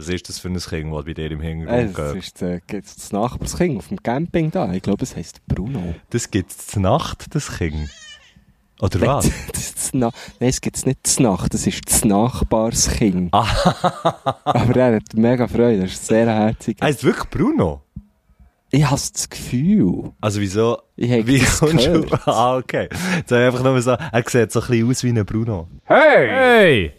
Was ist das für ein Kind, das bei dir im Äh, Hintergrund das geht? ist äh, gibt's das Nachbarskind auf dem Camping da. Ich glaube, es heisst Bruno. Das gibt es zur Nacht, das Kind. Oder was? Das das Nein, es gibt es nicht zur Nacht, das ist das Nachbarskind. Aber er hat mega Freude, das ist sehr herzig. Heißt wirklich Bruno? Ich habe das Gefühl, Also wieso? ich habe Wie das kommst du? gehört. Ah, okay. Jetzt habe ich einfach nur so, er sieht so ein bisschen aus wie ein Bruno. Hey!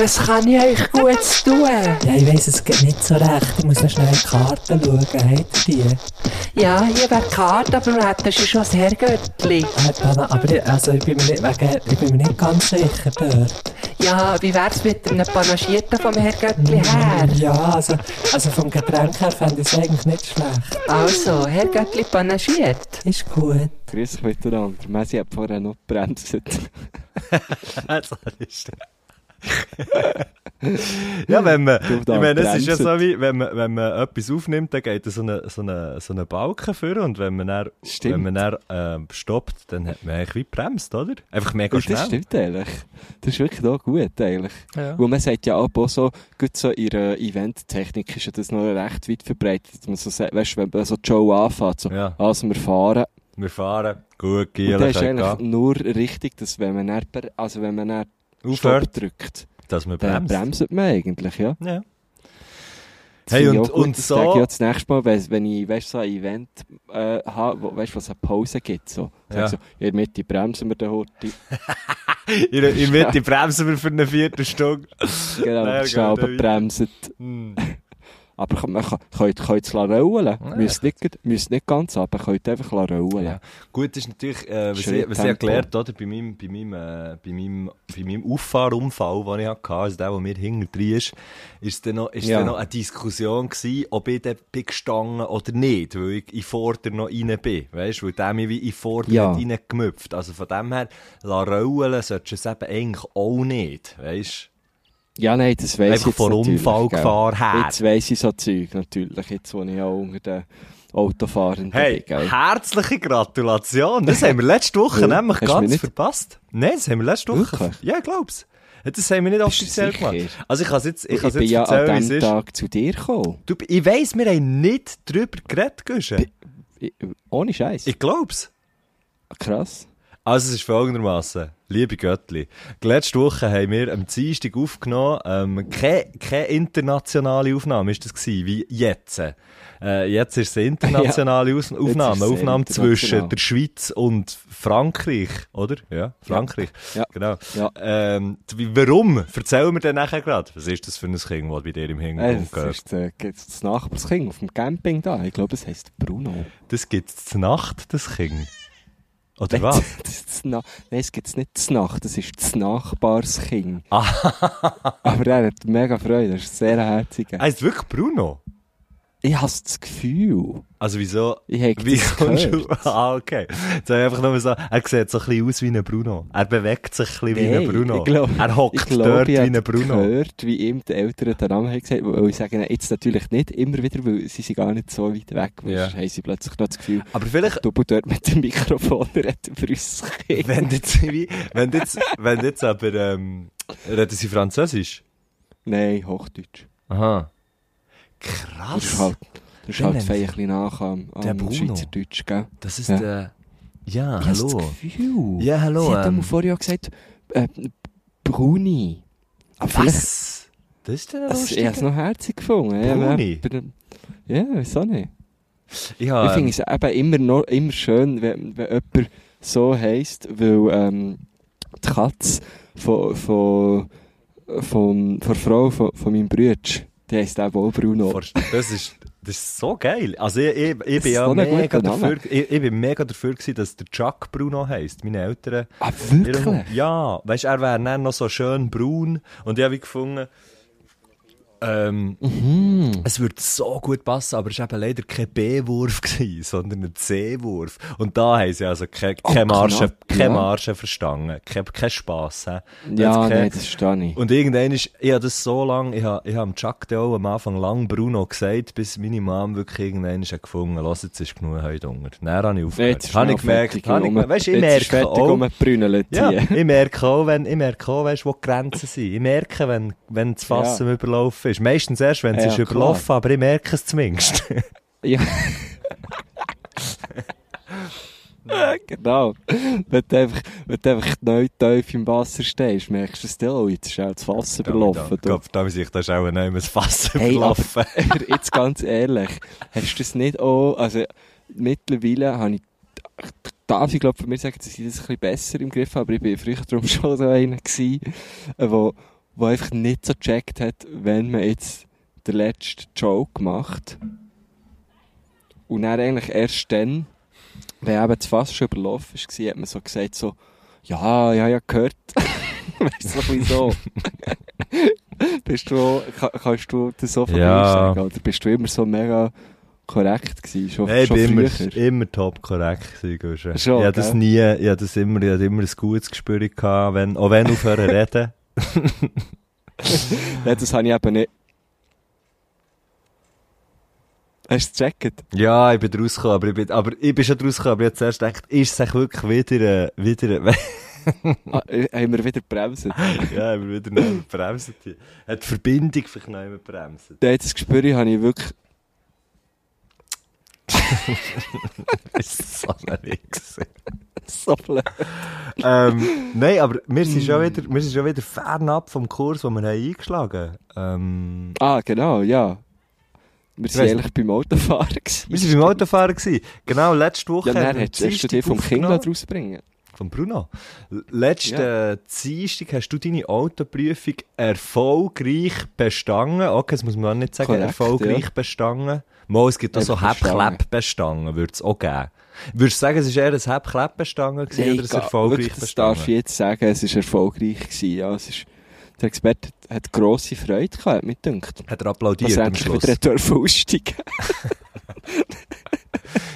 Was kann ich euch Gutes tun? Ja, ich weiss es geht nicht so recht. Ich muss noch schnell in die Karten schauen. Habt ihr die? Ja, hier wäre die Karte, aber wir hätten schon das Herrgöttli. Aber ich, also ich, bin mir nicht, wegen, ich bin mir nicht ganz sicher dort. Ja, wie wär's mit einem Panagierten vom Herrgöttli her? Ja, also, also vom Getränk her fände ich es eigentlich nicht schlecht. Also, Herrgöttli panagiert. Ist gut. Grüß euch miteinander. Messi hat vorher noch gebremst. Das ist ja, wenn man, ich meine, es ist ja so wie, wenn man, wenn man etwas aufnimmt, dann geht so eine, so eine, so eine Balken vor und wenn man dann, Stimmt. wenn man dann, ähm, stoppt, dann hat man eigentlich wie bremst, oder? Einfach mega Ja, schnell. das stimmt eigentlich. Das ist wirklich auch gut eigentlich. Ja. Weil man sagt ja auch so, gut so in der Eventtechnik ist ja das noch recht weit verbreitet. dass Man so sagt, weißt, wenn man so Show anfängt, so, Ja. also wir fahren. Wir fahren, gut, Und Gielen, dann ist eigentlich gehen. nur richtig, dass wenn man dann, also wenn man dann Aufhört, drückt, dass man dann bremst. bremst man eigentlich, ja. Ja. Hey, und- gut, und so- sage ich ja das nächste Mal, wenn, ich, weißt, so ein Event äh, habe, wo, weißt, was eine Pause gibt, so. Ja. ich so, in der Mitte bremsen wir den Horti. In, der- Mitte bremsen wir für eine Viertelstunde. Genau, schnell geht weiter. bremsen. Aber man kann, könnt, könnt es rollen Ja. müsst, nicht, müsst nicht ganz ab, könnt einfach rollen Ja. Gut, das ist natürlich, äh, was, ich, was ich gelernt oder, bei meinem, bei meinem, äh, bei meinem, bei meinem Auffahrunfall, den ich hatte, also der, der mir hinten drin ist, ist dann noch, ist Ja. dann noch eine Diskussion gewesen, ob ich dann bin gestanden oder nicht, weil ich in Vorder noch rein bin, weißt, weil der mich wie in Vorder Ja. nicht reingemüpft. Also von dem her, rollen solltest du es eben eigentlich auch nicht, weißt. Ja, nein, das weiss ich Einfach jetzt von Unfallgefahr her. Jetzt weiss ich so Zeug natürlich, jetzt wo ich auch unter den Autofahrenden Hey, bin, gell. herzliche Gratulation. Das haben wir letzte Woche nämlich hast ganz verpasst. Nein, das haben wir letzte Woche. Wirklich? Ja, ich glaub's. Das haben wir nicht offiziell gemacht. Also ich kann jetzt, ich Ich, kann's bin jetzt ja an es diesem. Tag zu dir gekommen. Du, ich weiss, wir haben nicht drüber geredet, Guschen. Ich, ohne Scheiß. Ich glaub's. Krass. Also es ist folgendermaßen, liebe Göttli, letzte Woche haben wir am Dienstag aufgenommen, ähm, keine, keine internationale Aufnahme ist das gewesen, wie jetzt. Äh, jetzt ist es eine internationale Aus Aufnahme, es Aufnahme zwischen der Schweiz und Frankreich, oder? Ja, Frankreich. Ja. Genau. Ja. Ähm, warum? Erzähl mir dann nachher gerade. Was ist das für ein Kind, das bei dir im Äh, Hintergrund das geht? ist äh, das Nachbarskind auf dem Camping da. Ich glaube, es heisst Bruno. Das gibt es zur Nacht, das Kind. Oder Nein, was? Das ist das Nein, es gibt es nicht zur Nacht, das ist das Nachbarskind. Ah. Aber er hat mega Freude, das ist sehr herzig. Heißt wirklich Bruno? Ich habe das Gefühl, Also wieso? ich habe Wie das kommst du? Ah, okay. Jetzt habe ich einfach nur so, er sieht so ein bisschen aus wie ein Bruno. Er bewegt sich ein bisschen wie ein Bruno. ich glaub- er Ich hockt glaube, dort wie ich ein Bruno. gehört, wie ihm die Eltern den Namen haben gesagt weil ich sage jetzt natürlich nicht immer wieder, weil sie sind gar nicht so weit weg. Ja. Ja. haben sie plötzlich noch das Gefühl, Aber vielleicht, du dort mit dem Mikrofon redet über uns wenn jetzt, wenn jetzt, wenn jetzt aber, ähm, reden sie Französisch? Nein, Hochdeutsch. Aha. Das ist Krass. halt, das ist halt fein ein bisschen nach am, Der am Bruno. Schweizerdeutsch, gell? Das ist Ja. der, ja, Ich hallo. Gefühl. Ja, hallo. Sie hat ähm, ähm, vorher gesagt, äh, Bruni. Aber was? Das ist der das, ich habe es noch herzig gefunden. Ja, Bruni? Ja, wieso nicht? Ich ich finde es eben immer, noch, immer schön, wenn, wenn jemand so heisst, weil ähm, die Katze von, von, von, von der Frau von, von meinem Bruder, die heisst auch wohl Bruno. Das ist, das ist so geil. Also ich, ich, ich bin ja so mega dafür, ich, ich bin mega dafür gewesen, dass der Chuck Bruno heisst. Meine Eltern. ah, wirklich? Ja, weißt du, er wäre dann noch so schön braun. Und ich habe gefunden, ähm, Mhm. es würde so gut passen, aber es war eben leider kein B-Wurf, sondern ein C-Wurf. Und da haben sie also keine, Oh, keine, Marge, keine ja. Marge verstanden. Kein, Spass. He. Ja, kein- nein, das verstehe ich. und irgendwann ist, ich habe das so lange, ich habe, ich habe dem Chuck auch am Anfang lang Bruno gesagt, bis meine Mom wirklich irgendwann ist gefunden, los, jetzt ist genug heute Hunger. Dann habe ich aufgehört. Jetzt habe ich gemerkt, habe ich, du, ich merke auch, ja, ich merke auch, wenn, ich merke auch, weißt, wo die Grenzen sind. Ich merke, wenn, wenn das Fass Ja. im Überlaufen ist. Meistens erst, wenn es Ja, ist klar. überlaufen, aber ich merke es zumindest. Ja. genau. Wenn du einfach, wenn du einfach neu tief im Wasser stehst, merkst du es dann, oh, jetzt ist auch das Fass überlaufen. Ich glaube, da ich, da ist auch nicht mehr das Fass Hey, überlaufen. aber jetzt ganz ehrlich, hast du das nicht auch, also mittlerweile habe ich, darf ich glaube von mir sagen, dass ich das ein bisschen besser im Griff habe, aber ich bin früher darum schon so einer gewesen, wo, wo einfach nicht so gecheckt hat, wenn man jetzt den letzten Joke macht und dann eigentlich erst dann, wenn eben das Fass schon überlaufen war, hat man so gesagt so, ja, ja, ja, gehört. weißt du, ein so. bist du, ka- kannst du das so von Ja. sagen? Oder bist du immer so mega korrekt gewesen? Schon, Nein, ich schon bin immer, früher? immer top korrekt gewesen. Schon, Ich habe das nie, ich habe das immer, ich habe immer ein gutes Gespür gehabt, wenn, auch wenn aufhören reden. Nein, das habe ich eben nicht. Hast du es gecheckt? Ja, ich bin rausgekommen, aber ich bin, aber ich bin schon rausgekommen, aber ich habe zuerst gedacht, ist es wirklich wieder, äh, wieder, Ah, äh, haben wir wieder bremst? ja, ich bin wieder bremsen. Hat die Verbindung vielleicht noch immer bremsen. Das Gespür habe ich wirklich... ist so ein Wichser. So blöd. ähm, nein, aber wir sind schon wieder, wir sind schon wieder fernab vom Kurs, den wir haben eingeschlagen haben. Ähm, Ah, genau, ja. Wir waren eigentlich beim Autofahren. gewesen. wir waren beim Autofahren. Gewesen. Genau, letzte Woche Ja, dann hast, hast du dich vom Kind rausbringen. Von Bruno. Letzten Dienstag hast du deine Autoprüfung erfolgreich bestanden. Okay, das muss man auch nicht sagen, Korrekt, erfolgreich ja. bestanden. Mal, es gibt auch so bestanden, würde es auch geben. Würdest du sagen, es war eher ein gewesen, oder ein ga- erfolgreich wirklich, das darf ich jetzt sagen, es war erfolgreich. Gewesen, ja, es ist, der Experte hat, grosse Freude gehabt, hat mir gedacht. Hat er applaudiert er am Schluss. wieder dürfen aussteigen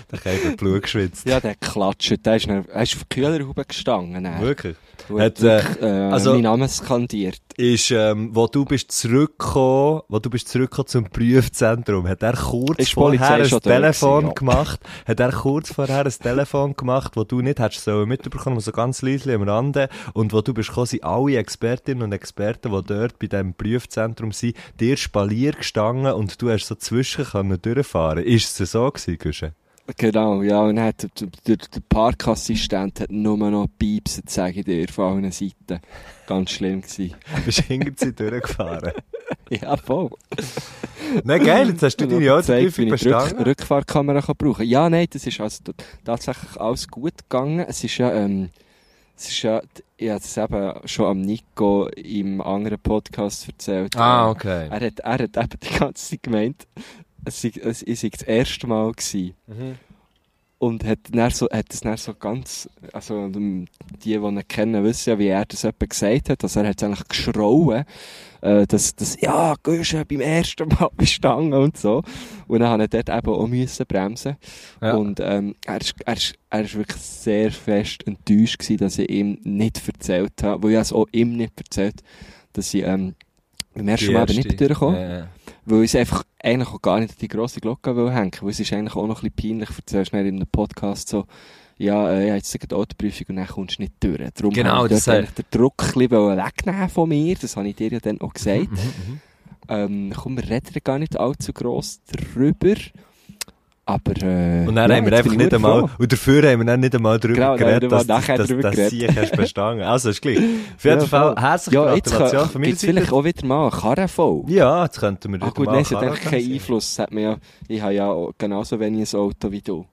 Da hat Blut geschwitzt. Ja, der klatscht. Der ist, noch, er ist auf die Kühlerhaube gestanden. dann. Wirklich? Hat, wirklich, äh, also- meinen Namen skandiert. Ist, ähm, wo du bist zurückgekommen, wo du bist zurückgekommen zum Prüfzentrum, hat er kurz Ist vorher ein Telefon gewesen, ja. gemacht, hat er kurz vorher ein Telefon gemacht, wo du nicht hättest so mitbekommen, so ganz leise am Rande, und wo du bist gekommen, sind alle Expertinnen und Experten, die dort bei diesem Prüfzentrum sind, dir Spalier gestanden und du hast so zwischen können durchfahren. Ist es so gewesen, Guschen? Genau, ja. Und hat der, der, Parkassistent hat nur noch piepsen, sage ich dir, von allen Seiten. Ganz schlimm gewesen. Bist du hinter sie durchgefahren? ja, voll. Nein, geil, jetzt hast du deine Autoprüfung die Rück bestanden. Rückfahrkamera kann brauchen Ja, nein, das ist also tatsächlich alles gut gegangen. Es ist ja, ähm, es ist ja, ich habe es eben schon am Nico im anderen Podcast erzählt. Ah, okay. Er hat, er hat eben die ganze Zeit gemeint, es sei, es sei das erste Mal gewesen. Mhm. Und hat, dann so, hat es dann so ganz, also ähm, die, die ihn kennen, wissen ja, wie er das etwa gesagt hat. Also er hat es eigentlich geschrauen, äh, dass, dass ja, gehst du beim ersten Mal bestanden und so. Und dann habe ich dort eben auch müssen bremsen. Ja. Und ähm, er, ist, er, ist, er ist wirklich sehr fest enttäuscht gewesen, dass ich ihm nicht erzählt habe, weil ich es auch ihm nicht erzählt dass ich ähm, beim ersten Mal eben nicht durchgekommen Ja, ja. Weil ich einfach eigentlich auch gar nicht an die grosse Glocke will hängen weil es ist eigentlich auch noch ein bisschen peinlich, erzählst dann in einem Podcast so, ja, äh, ich habe jetzt eine Autoprüfung und dann kommst du nicht durch. Darum Genau, habe ich das eigentlich den Druck ein bisschen wegnehmen von mir, das habe ich dir ja dann auch gesagt. Mhm, mhm. Ähm, komm, wir reden gar nicht allzu gross darüber, aber äh, Und dann ja, haben wir jetzt einfach nicht einmal, froh. und dafür haben wir dann nicht einmal darüber Genau, geredet, dass, nachher dass, darüber dass, geredet. Hast bestanden. Also, ist gleich. Auf jeden Ja, Fall, herzliche Ja, jetzt Gratulation von mir es vielleicht auch wieder mal eine Karrenfolge. Ja, jetzt könnten wir Ah wieder gut, mal nein, es hat keinen. Einfluss. Hat ja, ich habe ja genauso wenig ein Auto wie du.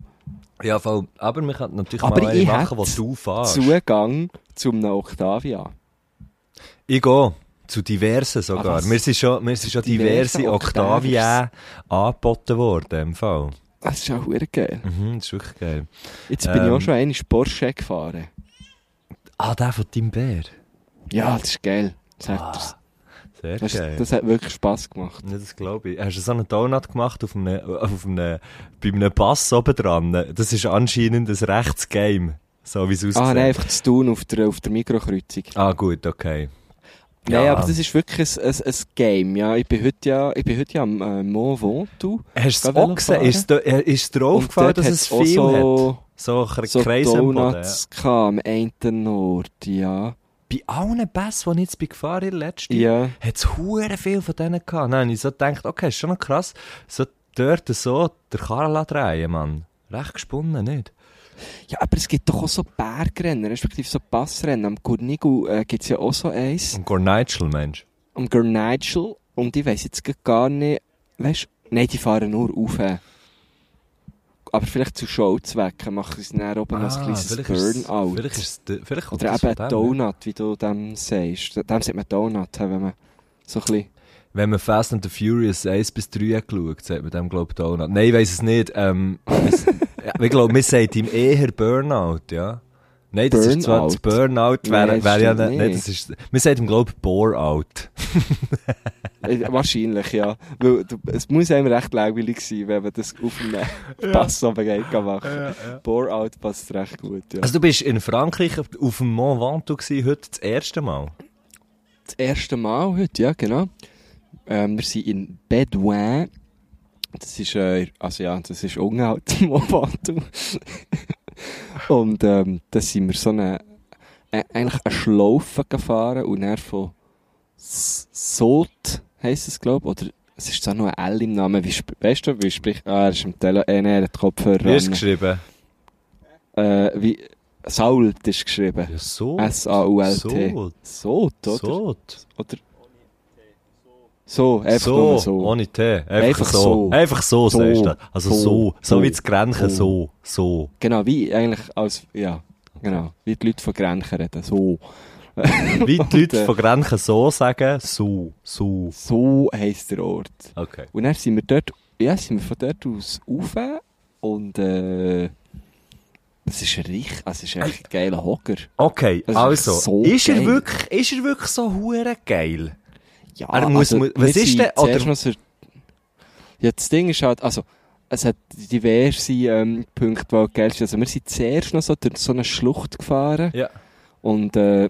Ja, voll. Aber wir könnten natürlich Aber mal eine machen, die du fährst. Zugang zum Octavia. Ich gehe. Zu diversen sogar. Ah, was? mir sind schon, mir sind schon Diverse diverse Octavia angeboten worden, im Fall. Das ist auch verdammt geil. Mhm, das ist wirklich geil. Jetzt bin ich Ähm. auch schon einmal Porsche gefahren. Ah, der von Tim Bär. Ja, das ist geil. Sagt Ah, er's. Sehr das, geil. das hat wirklich Spass gemacht. Ja, das glaube ich. Hast du so einen Donut gemacht auf einem, auf einem, bei einem Pass oben dran? Das ist anscheinend ein Rechtsgame. So wie es aussieht. Ah, nein, einfach zu tun auf der, auf der Mikrokreuzung. Ah, gut, okay. Nein, Ja. aber das ist wirklich ein, ein, ein Game. Ja, ich bin heute ja, ich bin heute ja am äh, Mont Ventoux. Hast du es auch gesehen? Velofahren. Ist, äh, ist dir aufgefallen, Und dass es viel auch hat? so, So, ein so Kreis am Boden. Donuts gehabt, am einen Ort, ja. bei allen Pässen, die ich jetzt gefahren bin, letzte, Ja. hat es hure viel von denen gehabt. Habe ich so gedacht, okay, ist schon noch krass, so dort so der Karla drehen, Mann. Recht gesponnen, nicht? Ja, aber es gibt doch auch so Bergrennen, respektive so Passrennen. Am Gurnigel äh, gibt es ja auch so eins. Und Gornitschel, Mensch. Am Gurnigel. Und ich weiss jetzt gar nicht, weißt nein, die fahren nur rauf. Aber vielleicht zu Showzwecken machen sie dann oben ein kleines Ah, vielleicht ist Burnout. Vielleicht ist es, vielleicht Oder eben dem, Donut, wie du dem sagst. Dem sagt man Donut, wenn man so ein bisschen... Wenn man Fast and the Furious 1 bis 3 hat geschaut, sagt man dem, glaube ich, Donut. Nein, ich weiss es nicht. Ähm, ja, ich glaube, man sagt ihm eher Burnout, ja. Nein, das ist zwar das Burnout? Burnout, wäre Nein, wär ja nicht, nicht. das ist, man sagt ihm, glaube ich, Bore-out. Äh, Wahrscheinlich, ja. Weil du, es muss einem recht langweilig sein, wenn man das auf einem Pass oben geht kann machen. Bore-out passt recht gut, ja. Also du bist in Frankreich auf dem Mont Ventoux gewesen, heute das erste Mal. das erste Mal heute, ja, genau. Ähm, wir sind in Bedouin. Das ist, äh, also ja, das ist ungehalten Mont Und ähm, da sind wir so eine, äh, eigentlich eine Schlaufe gefahren und dann von Sot heisst es, glaube ich, oder es ist zwar noch ein L im Namen, wie, weißt du, wie spricht, ah, er ist im Tele, äh, nein, er hat Kopfhörer Wie ist es geschrieben? Äh, wie, Sault ist geschrieben. Ja, so. S-A-U-L-T. So. Sot, oder? So. Oder? So, einfach so, so. ohne T. Einfach, Einfach so. so. Einfach so, So. sagst du. Also so. So. So, wie das Grenchen, So. so. So. Genau, wie eigentlich als, ja, genau, wie die Leute von Grenchen reden, so. Wie die Leute äh, von Grenchen so sagen, so. So. So heisst der Ort. Okay. Und dann sind wir dort, ja, sind wir von dort aus rauf und, äh, das ist richtig, also ist echt ein geiler Hocker. Okay, Das ist also, so ist, er wirklich, ist er wirklich so hure geil? Ja, Er muss- muss- was ist denn- oder- so, ja, das Ding ist halt, also, es hat diverse ähm, Punkte, die geil sind. Also, wir sind zuerst noch so durch so eine Schlucht gefahren. Ja. Und äh,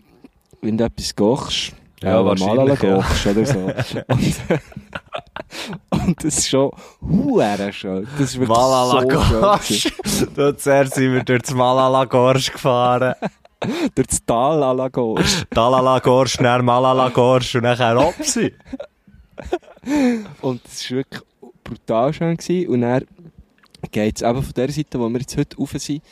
wenn du etwas kochst, Ja, äh, wahrscheinlich, Malala ja. kochst oder so. und, und das ist schon huere schön. Das ist wirklich Malala so schön. Zuerst sind wir durch das Malala Gorsch gefahren. Durch das Tal à la Gorge. Dalala Gorsch, dann Malala Gorsch und nachher Opsi. Und es war wirklich brutal schön. Gewesen. Und dann geht es eben von der Seite, wo wir jetzt heute rauf sind,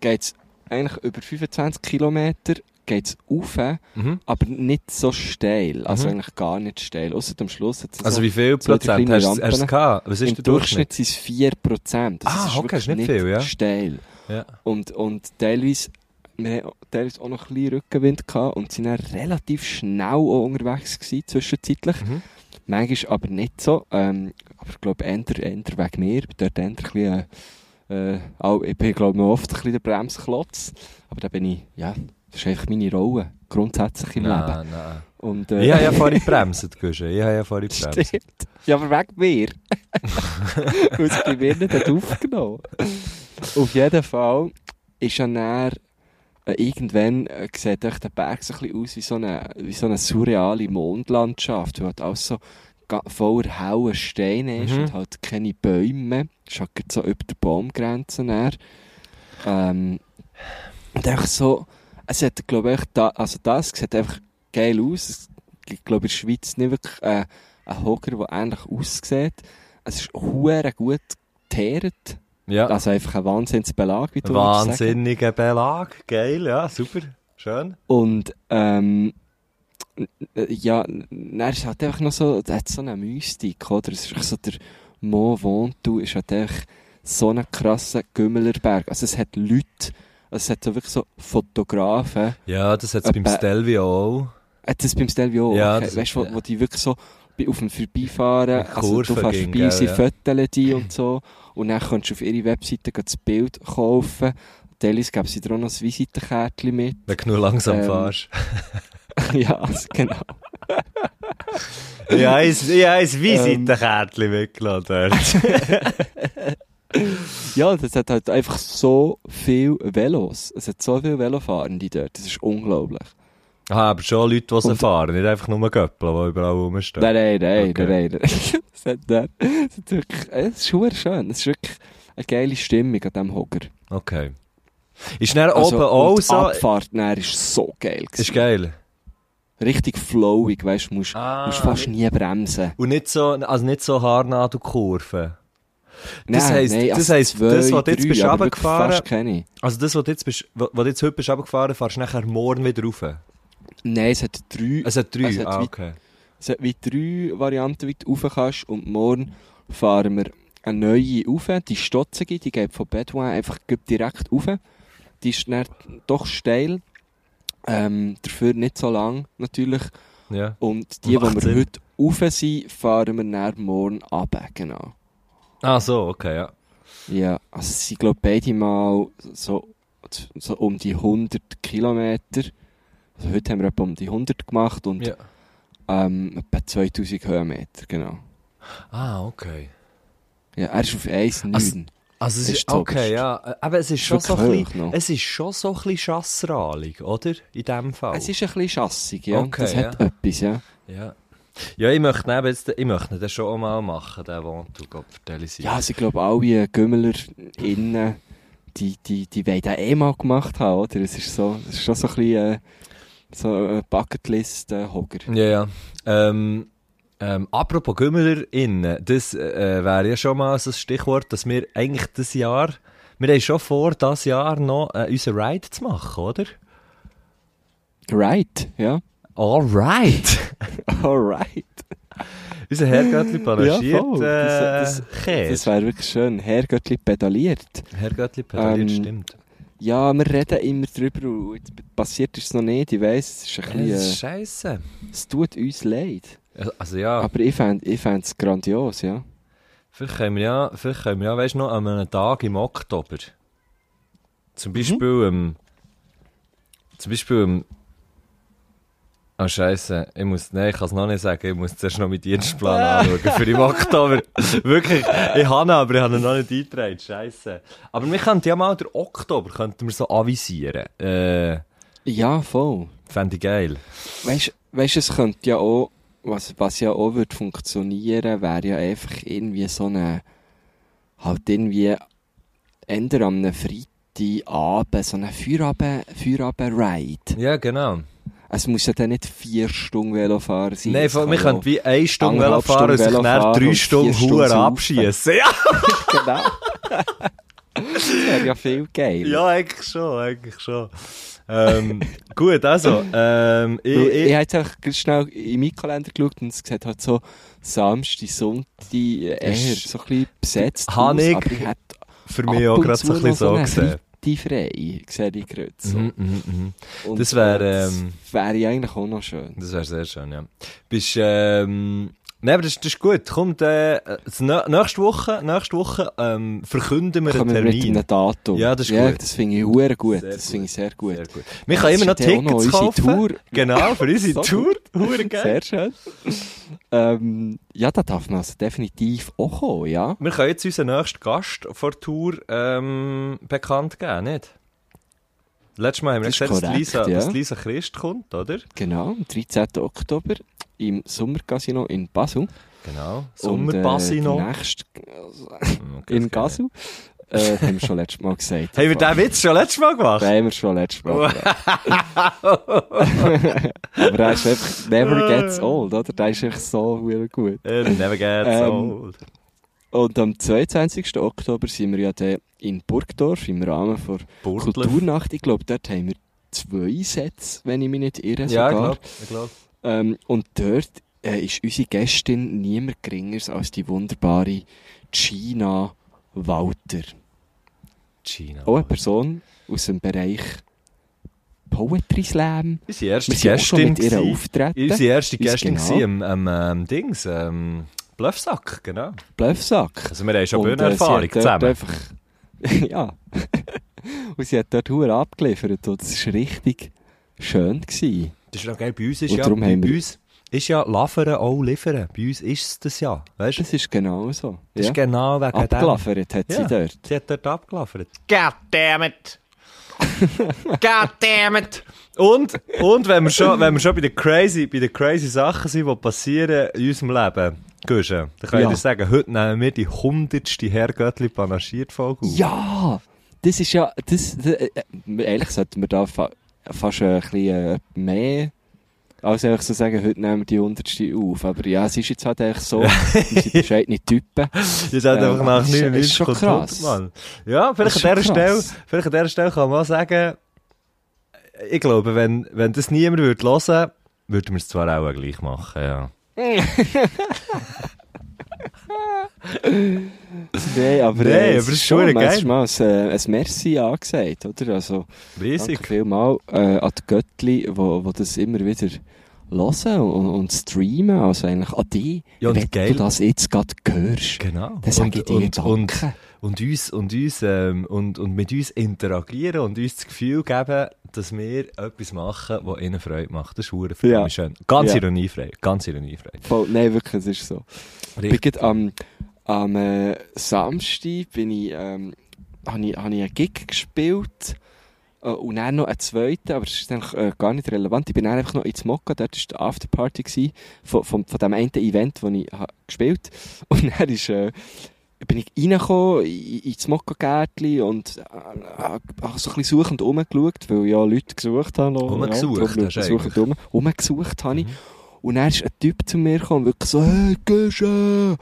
geht es eigentlich über 25 Kilometer geht's rauf, Mhm. aber nicht so steil. Also Mhm. eigentlich gar nicht steil. Außer am Schluss hat es Also so, wie viel Prozent hast du Rampen. gehabt? Was ist Im der Durchschnitt? Sind es 4%. Also Ah, es ist okay, ist nicht viel, ja. steil. Ja. Und, und teilweise, wir teilweise auch noch ein bisschen Rückenwind gehabt und sind dann relativ schnell auch unterwegs gewesen, zwischenzeitlich. Mhm. Manchmal aber nicht so. Ähm, aber ich glaube, eher wegen mir. Ich bin dort eher ein bisschen, äh, äh, auch, ich bin, glaube noch oft ein bisschen der Bremsklotz. Aber da bin ich, ja, das ist einfach meine Rolle. Grundsätzlich im Leben. Nein, nein. Und, äh, Ich habe ja vorhin gebremst, Guschen. Ich habe ja vorhin gebremst. Stimmt. Ja, aber wegen mir. Weil es bei mir nicht hat aufgenommen Auf jeden Fall ist ja äh, irgendwann äh, sieht euch der Berg so ein bisschen aus wie so eine, wie so eine surreale Mondlandschaft, wo halt alles so voller hauer Steine ist Mhm. und halt keine Bäume. Das ist so über der Baumgrenze näher. Ähm, und einfach so, es hat, glaube ich, da, also das sieht einfach geil aus. Es gibt, glaube ich, in der Schweiz nicht wirklich äh, einen Hocker, der ähnlich aussieht. Es ist hure gut geteert. Ja. Also einfach ein Wahnsinnsbelag, wie du. Wahnsinniger Belag. Geil, ja, super. Schön. Und, ähm, ja, dann ist halt einfach noch so, es hat so eine Mystik, oder? Es ist so der Mont Ventoux ist halt einfach so ein krasser Gümmelerberg. Also es hat Leute, also es hat so wirklich so Fotografen, Ja, das hat es beim Stelvio auch. Hat das beim Stelvio auch? Ja, okay. Weißt du, wo, wo die wirklich so auf dem Vorbeifahren, also du fährst vorbei, sie ja. föteln die und so. Und dann kannst du auf ihre Webseite das Bild kaufen. Teilweise geben sie dir auch noch ein Visitenkärtchen mit. Wenn du nur langsam Ähm, fährst. ja, genau. Ich ein, ich habe ein Ähm. Visitenkärtchen mitgelassen dort. Ja, das hat halt einfach so viele Velos. Es hat so viele Velofahrende dort. Das ist unglaublich. Aha, aber schon Leute, die sie Und- fahren, nicht einfach nur Göppel, die überall rumstehen. Nein, nein, nein, Okay. nein, nein. Es hat es wirklich, es ist super schön. Es ist wirklich eine geile Stimmung an diesem Hocker. Okay. Ist dann Also, oben auch die so... Abfahrt dann ist so geil. Ist geil. Richtig flowig, weißt du, musst, Ah, musst fast nie bremsen. Und nicht so, also nicht so Haarnadelkurven. Das Nein, heisst- nein, das also heisst, zwei, das, was du jetzt bist wirklich runtergefahren-. Also das, was du jetzt bist, du jetzt heute bist runtergefahren, fahrst du nachher morgen wieder rauf. Nein, es hat drei, Es hat drei, Es hat ah, wie- okay. es hat wie drei Varianten, wie du rauf kannst. Und morgen fahren wir eine neue rauf. Die stotzige, die geht von Bedouin einfach direkt rauf. Die ist dann doch steil. Ähm, dafür nicht so lang, natürlich. Ja. Und die, die wir Sinn. heute rauf sind, fahren wir dann morgen runter, genau. Ah, so, okay, ja. Ja, also sind, glaube beide mal so, so um die 100 Kilometer. Also heute haben wir etwa um die 100 gemacht und ja. ähm, etwa 2000 Höhenmeter, genau. Ah, okay. Ja, er ist auf 1,9. Also es Ist okay, ja. äh, Aber es ist schon so ein bisschen, es ist schon so ein bisschen Chasseralig, oder? In dem Fall. Es ist ein bisschen schassig, ja. Okay, das hat ja. etwas, ja. Ja. Ja, ich möchte eben jetzt, ich möchte das schon mal machen, den wohnt du, Gott vertelle sie. Ja, also ich glaube, alle Gümmeler innen, die, die, die wollen das eh mal gemacht haben, oder? Es ist so, es ist schon so ein bisschen, äh, so ein Bucketlist-Hogger. Ja, ja. Ähm, ähm, apropos GümmelerInnen, das äh, wäre ja schon mal so ein Stichwort, dass wir eigentlich das Jahr, wir haben schon vor, das Jahr noch äh, unseren Ride zu machen, oder? Right, ja. Alright! Alright. Unser Herrgöttli panaschiert voll. äh, Das- Käse. Das wäre wirklich schön. Herrgöttli pedaliert. Herrgöttli pedaliert, Ähm, stimmt. Ja, wir reden immer drüber und passiert ist es noch nicht. Ich weiss, es ist ein bisschen, ist scheiße. äh, es tut uns leid. Also ja, Aber ich fände ich es grandios, ja. vielleicht können wir ja, vielleicht können wir ja, weißt du noch, an einem Tag im Oktober. Zum Beispiel, ähm, zum Beispiel, ähm, Ah, Scheiße, ich muss, nein, ich kann es noch nicht sagen, ich muss zuerst noch meinen Dienstplan anschauen für im Oktober. Wirklich, ich habe ihn, aber ich habe ihn noch nicht eingetragen, Scheiße. Aber wir könnten ja mal den Oktober, könnten wir so avisieren. Äh, Ja, voll. fände ich geil. Weißt du, es könnte ja auch, was, was ja auch würde funktionieren, wäre ja einfach irgendwie so eine, halt irgendwie, ändern am Freitagabend, so eine Feierabend, Feierabend-Ride. Ja, genau. Es muss ja dann nicht vier Stunden Velofahren sein. Nein, wir können wie eine Stunde Velo anderthalb fahren und sich dann drei Stunden Huren abschießen. Ja, genau. das wäre ja viel geil. ja, eigentlich schon, eigentlich schon. Ähm, gut, also, ähm, ich, Ich, ich habe jetzt einfach ganz schnell in meinen Kalender geschaut und es sieht halt so Samstag, Sonntag äh, eher so ein bisschen besetzt hätte für mich auch gerade so ein bisschen so gesehen. Freitag frei, sehe ich. Mhm, mhm, mhm. Und, Das wäre, äh, ähm, wäre ja eigentlich auch noch schön. Das wäre sehr schön, ja. Bist, ähm, Nein, aber das, das ist gut. Kommt, äh, nächste Woche, nächste Woche, ähm, verkünden wir einen Kommen wir mit Termin. einem Datum. Ja, das ist ja, gut. Das finde ich hure gut. Sehr das finde ich sehr gut. Sehr gut. Wir können immer noch noch Tickets unsere kaufen. Tour. Genau, für unsere So Tour. Sehr schön. ähm, ja, da darf man also definitiv auch kommen, ja. Wir können jetzt unseren nächsten Gast vor Tour ähm, bekannt geben, nicht? Letztes Mal haben wir Das dass Lisa, ja. dass Lisa Christ kommt, oder? Genau, am 13. Oktober im Sommercasino in Basel. Genau. Äh, nächste, Okay, in. Gasel. Äh, haben wir schon letztes Mal gesagt. Haben wir den Witz schon letztes Mal gemacht? Den haben wir schon letztes Mal gemacht. Aber der ist einfach never gets old, oder? Der ist echt so gut. It never gets Ähm, old. Und am 22. Oktober sind wir ja dann in Burgdorf im Rahmen der Burgdorf. Kulturnacht. Ich glaube, dort haben wir zwei Sets, wenn ich mich nicht irre. Ja, ich sogar. glaube. Glaub. Ähm, und dort äh, ist unsere Gästin niemand geringer als die wunderbare Gina Walter. China. Auch eine Person aus dem Bereich Poetry Slam. Unsere erste Wir sind auch schon Gästin mit ihr gewesen. auftreten. Unsere erste Gästin genau. war am, am ähm, Dings, ähm, Bluffsack, genau. Bluffsack. Also wir haben schon äh, Bühnenerfahrung dort zusammen. Einfach, ja. und sie hat dort Huren abgeliefert und es war richtig schön. Gewesen. Das ist noch geil, bei uns ist Und ja, bei uns ist ja Laveren auch liefern. Bei uns ist es das ja, weißt du? Das ist genau so. Das Ja. ist genau wegen dem. Abgeliefert hat sie Ja. dort. Sie hat dort abgeliefert. God damn it! God damn it! Und, und wenn wir schon, wenn wir schon bei den crazy, bei den crazy Sachen sind, die passieren in unserem Leben, Guschen, dann kann Ja. ich dir sagen, heute nehmen wir die hundertste Herrgöttli panaschiert Folge auf. Ja! Das ist ja, das, das, äh, ehrlich sollten wir da fa fast ein bisschen äh, mehr Also einfach so sagen, heute nehmen wir die hundertste auf. Aber ja, es ist jetzt halt eigentlich so, wir sind bescheidene Typen. Ihr seid einfach nach ist- ist 99 schon krass. Mann. Ja, vielleicht an, schon Stelle, vielleicht an dieser Stelle kann man auch sagen, ich glaube, wenn, wenn das niemand würde hören, würden wir es zwar auch gleich machen, ja. Nein, aber, Nein, äh, aber es ist schon, geil. mal ein, äh, ein Merci angesagt, oder? Also, Riesig. danke vielmal äh, an die Göttli, wo, wo das immer wieder hören und, und streamen. Also eigentlich an die, Ja, wenn geil. du das jetzt gerade hörst. Genau. Dann sage ich dir und, danke. und, uns, und, uns, ähm, und, und mit uns interagieren und uns das Gefühl geben, dass wir etwas machen, was ihnen Freude macht. Das ist verdammt Ja. schön. Ganz Ja. ironiefrei. Ganz ironiefrei. Voll, nein, wirklich, es ist so. Richtig. am, am äh, Samstag bin ich, ähm, habe ich, habe ich einen Gig gespielt äh, und dann noch einen zweiten, aber das ist eigentlich äh, gar nicht relevant. Ich bin dann einfach noch ins Mokka, dort war die Afterparty gewesen, von, von, von dem einen Event, das ich ha gespielt habe. Und dann ist, äh, bin ich reingekommen in- ins Mokka-Gärtchen und äh, habe so ein bisschen suchend rumgeschaut, weil ja Leute gesucht haben. Rumgesucht ja, suchend rum, rumgesucht habe ich. Mhm. Und dann ist ein Typ zu mir gekommen und wirklich so, hey, du?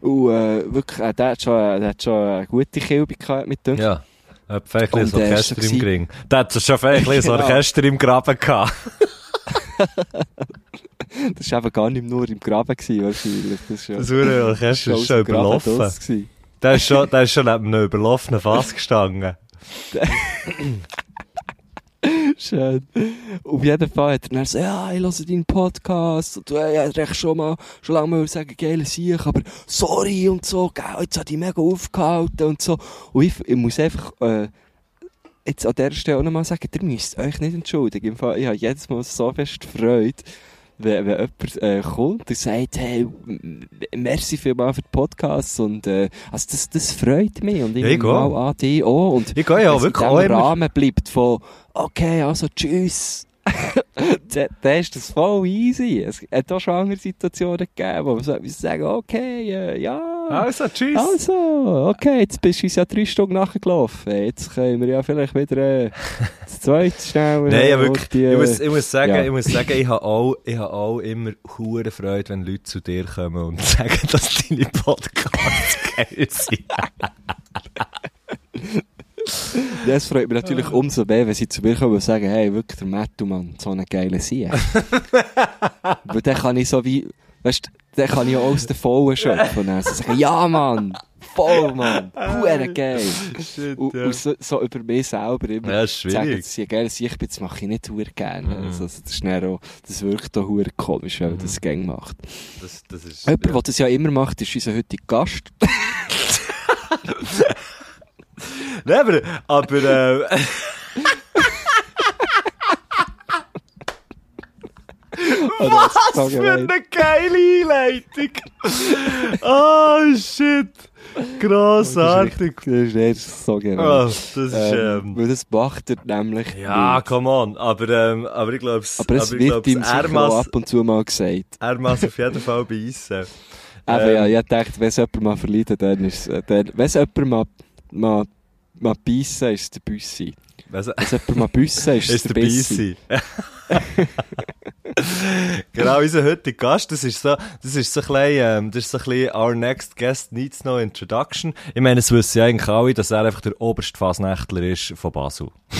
Und äh, wirklich, äh, der, hat schon, äh, der hat schon eine gute Kilbe gehabt mit dem. Ja. Ein äh, Orchester im Gring. Der hat schon ein Genau. Orchester im Graben gehabt. Das war eben gar nicht nur im Graben gewesen, wahrscheinlich. Das ist ja Das Orchester ist schon überlaufen. Der ist schon, der ist schon neben einem überlaufenen Fass gestanden. Schön. Auf jeden Fall hat er dann so, ja, ich höre deinen Podcast und du äh, ja, recht schon mal, schon lange mal sagen, geile Sieg, aber sorry und so, gell, jetzt hat ich mega aufgehalten und so. Und ich, ich muss einfach, äh, jetzt an dieser Stelle auch nochmal sagen, ihr müsst euch nicht entschuldigen. Im Fall, ich habe jedes Mal so fest Freude, wenn, wenn jemand äh, kommt und sagt, hey, merci vielmals für den Podcast und äh, also das, das freut mich und ich ich mal an dich auch. Und Ich gehe ja wirklich in auch. Rahmen bleibt von, okay, also tschüss. dann ist das voll easy. Es hat auch schon andere Situationen gegeben, wo man so etwas sagen, okay, äh, ja. Also, tschüss. Also, okay, jetzt bist du uns ja drei Stunden nachgelaufen. Jetzt können wir ja vielleicht wieder äh, das zweite schnell. Nein, ja, wirklich. die, äh, ich, muss, ich muss sagen, ja. ich muss sagen, ich habe auch, ich habe auch immer hure Freude, wenn Leute zu dir kommen und sagen, dass deine Podcasts geil sind. Das freut mich natürlich umso mehr, wenn sie zu mir kommen und sagen, hey, wirklich, der Mattu, Mann, so eine geile Sieg. Weil dann kann ich so wie, weißt du, dann kann ich auch aus den Vollen schöpfen. Und dann so sagen, ja, Mann, voll, Mann, hure geil. Shit, Und, und so, so über mich selber immer Ja, sagen, ein geiles Sieg bin, das mache ich nicht hure gerne. Mhm. Also, das, ist dann auch, das wirkt auch hure komisch, wenn man das gang macht. Das, das ist, Jemand, der das ja immer macht, ist unser heutiger Gast. Nein, aber, aber, äh, Was was für eine geile Einleitung. Oh, shit. Grossartig. Das ist echt so geil. Oh, das ist, Ähm, ähm, weil das macht er nämlich ja, nicht. come on. Aber, ähm, aber ich glaube, Aber es ich wird ihm ab und zu mal gesagt. er muss auf jeden Fall beißen. Aber Ähm, ja, ich dachte, wenn es jemand mal verleidet, dann ist es, äh, wenn es jemand mal, mal, beißen, ist der Büssi. Also, Wenn jemand mal büssen, ist ist der der Bissi. Bissi. genau, unser heutiger Gast, das ist so, das ist so ein bisschen, ähm, das ist so ein bisschen, our next guest needs no introduction. Ich meine, es wissen ja eigentlich alle, dass er einfach der oberste Fasnächtler ist von Basel.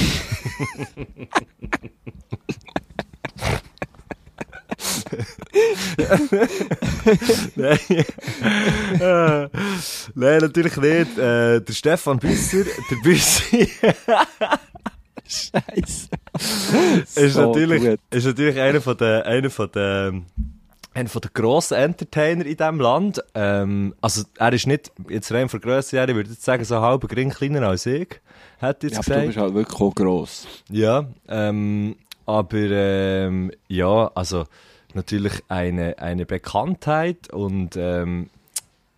Nein. Nein, natürlich nicht. Äh, der Stefan Büsser, der Büssi, Scheiße. ist, So natürlich, gut. ist natürlich einer von den, einer von den, einer von den grossen Entertainer in diesem Land. Ähm, also, er ist nicht, jetzt rein von Grösse her, ich würde jetzt sagen, so halb gering kleiner als ich, hätte ich Ja, jetzt aber du gesagt. bist halt wirklich auch gross. Ja, ähm, aber ähm, ja, also natürlich eine, eine Bekanntheit und ähm,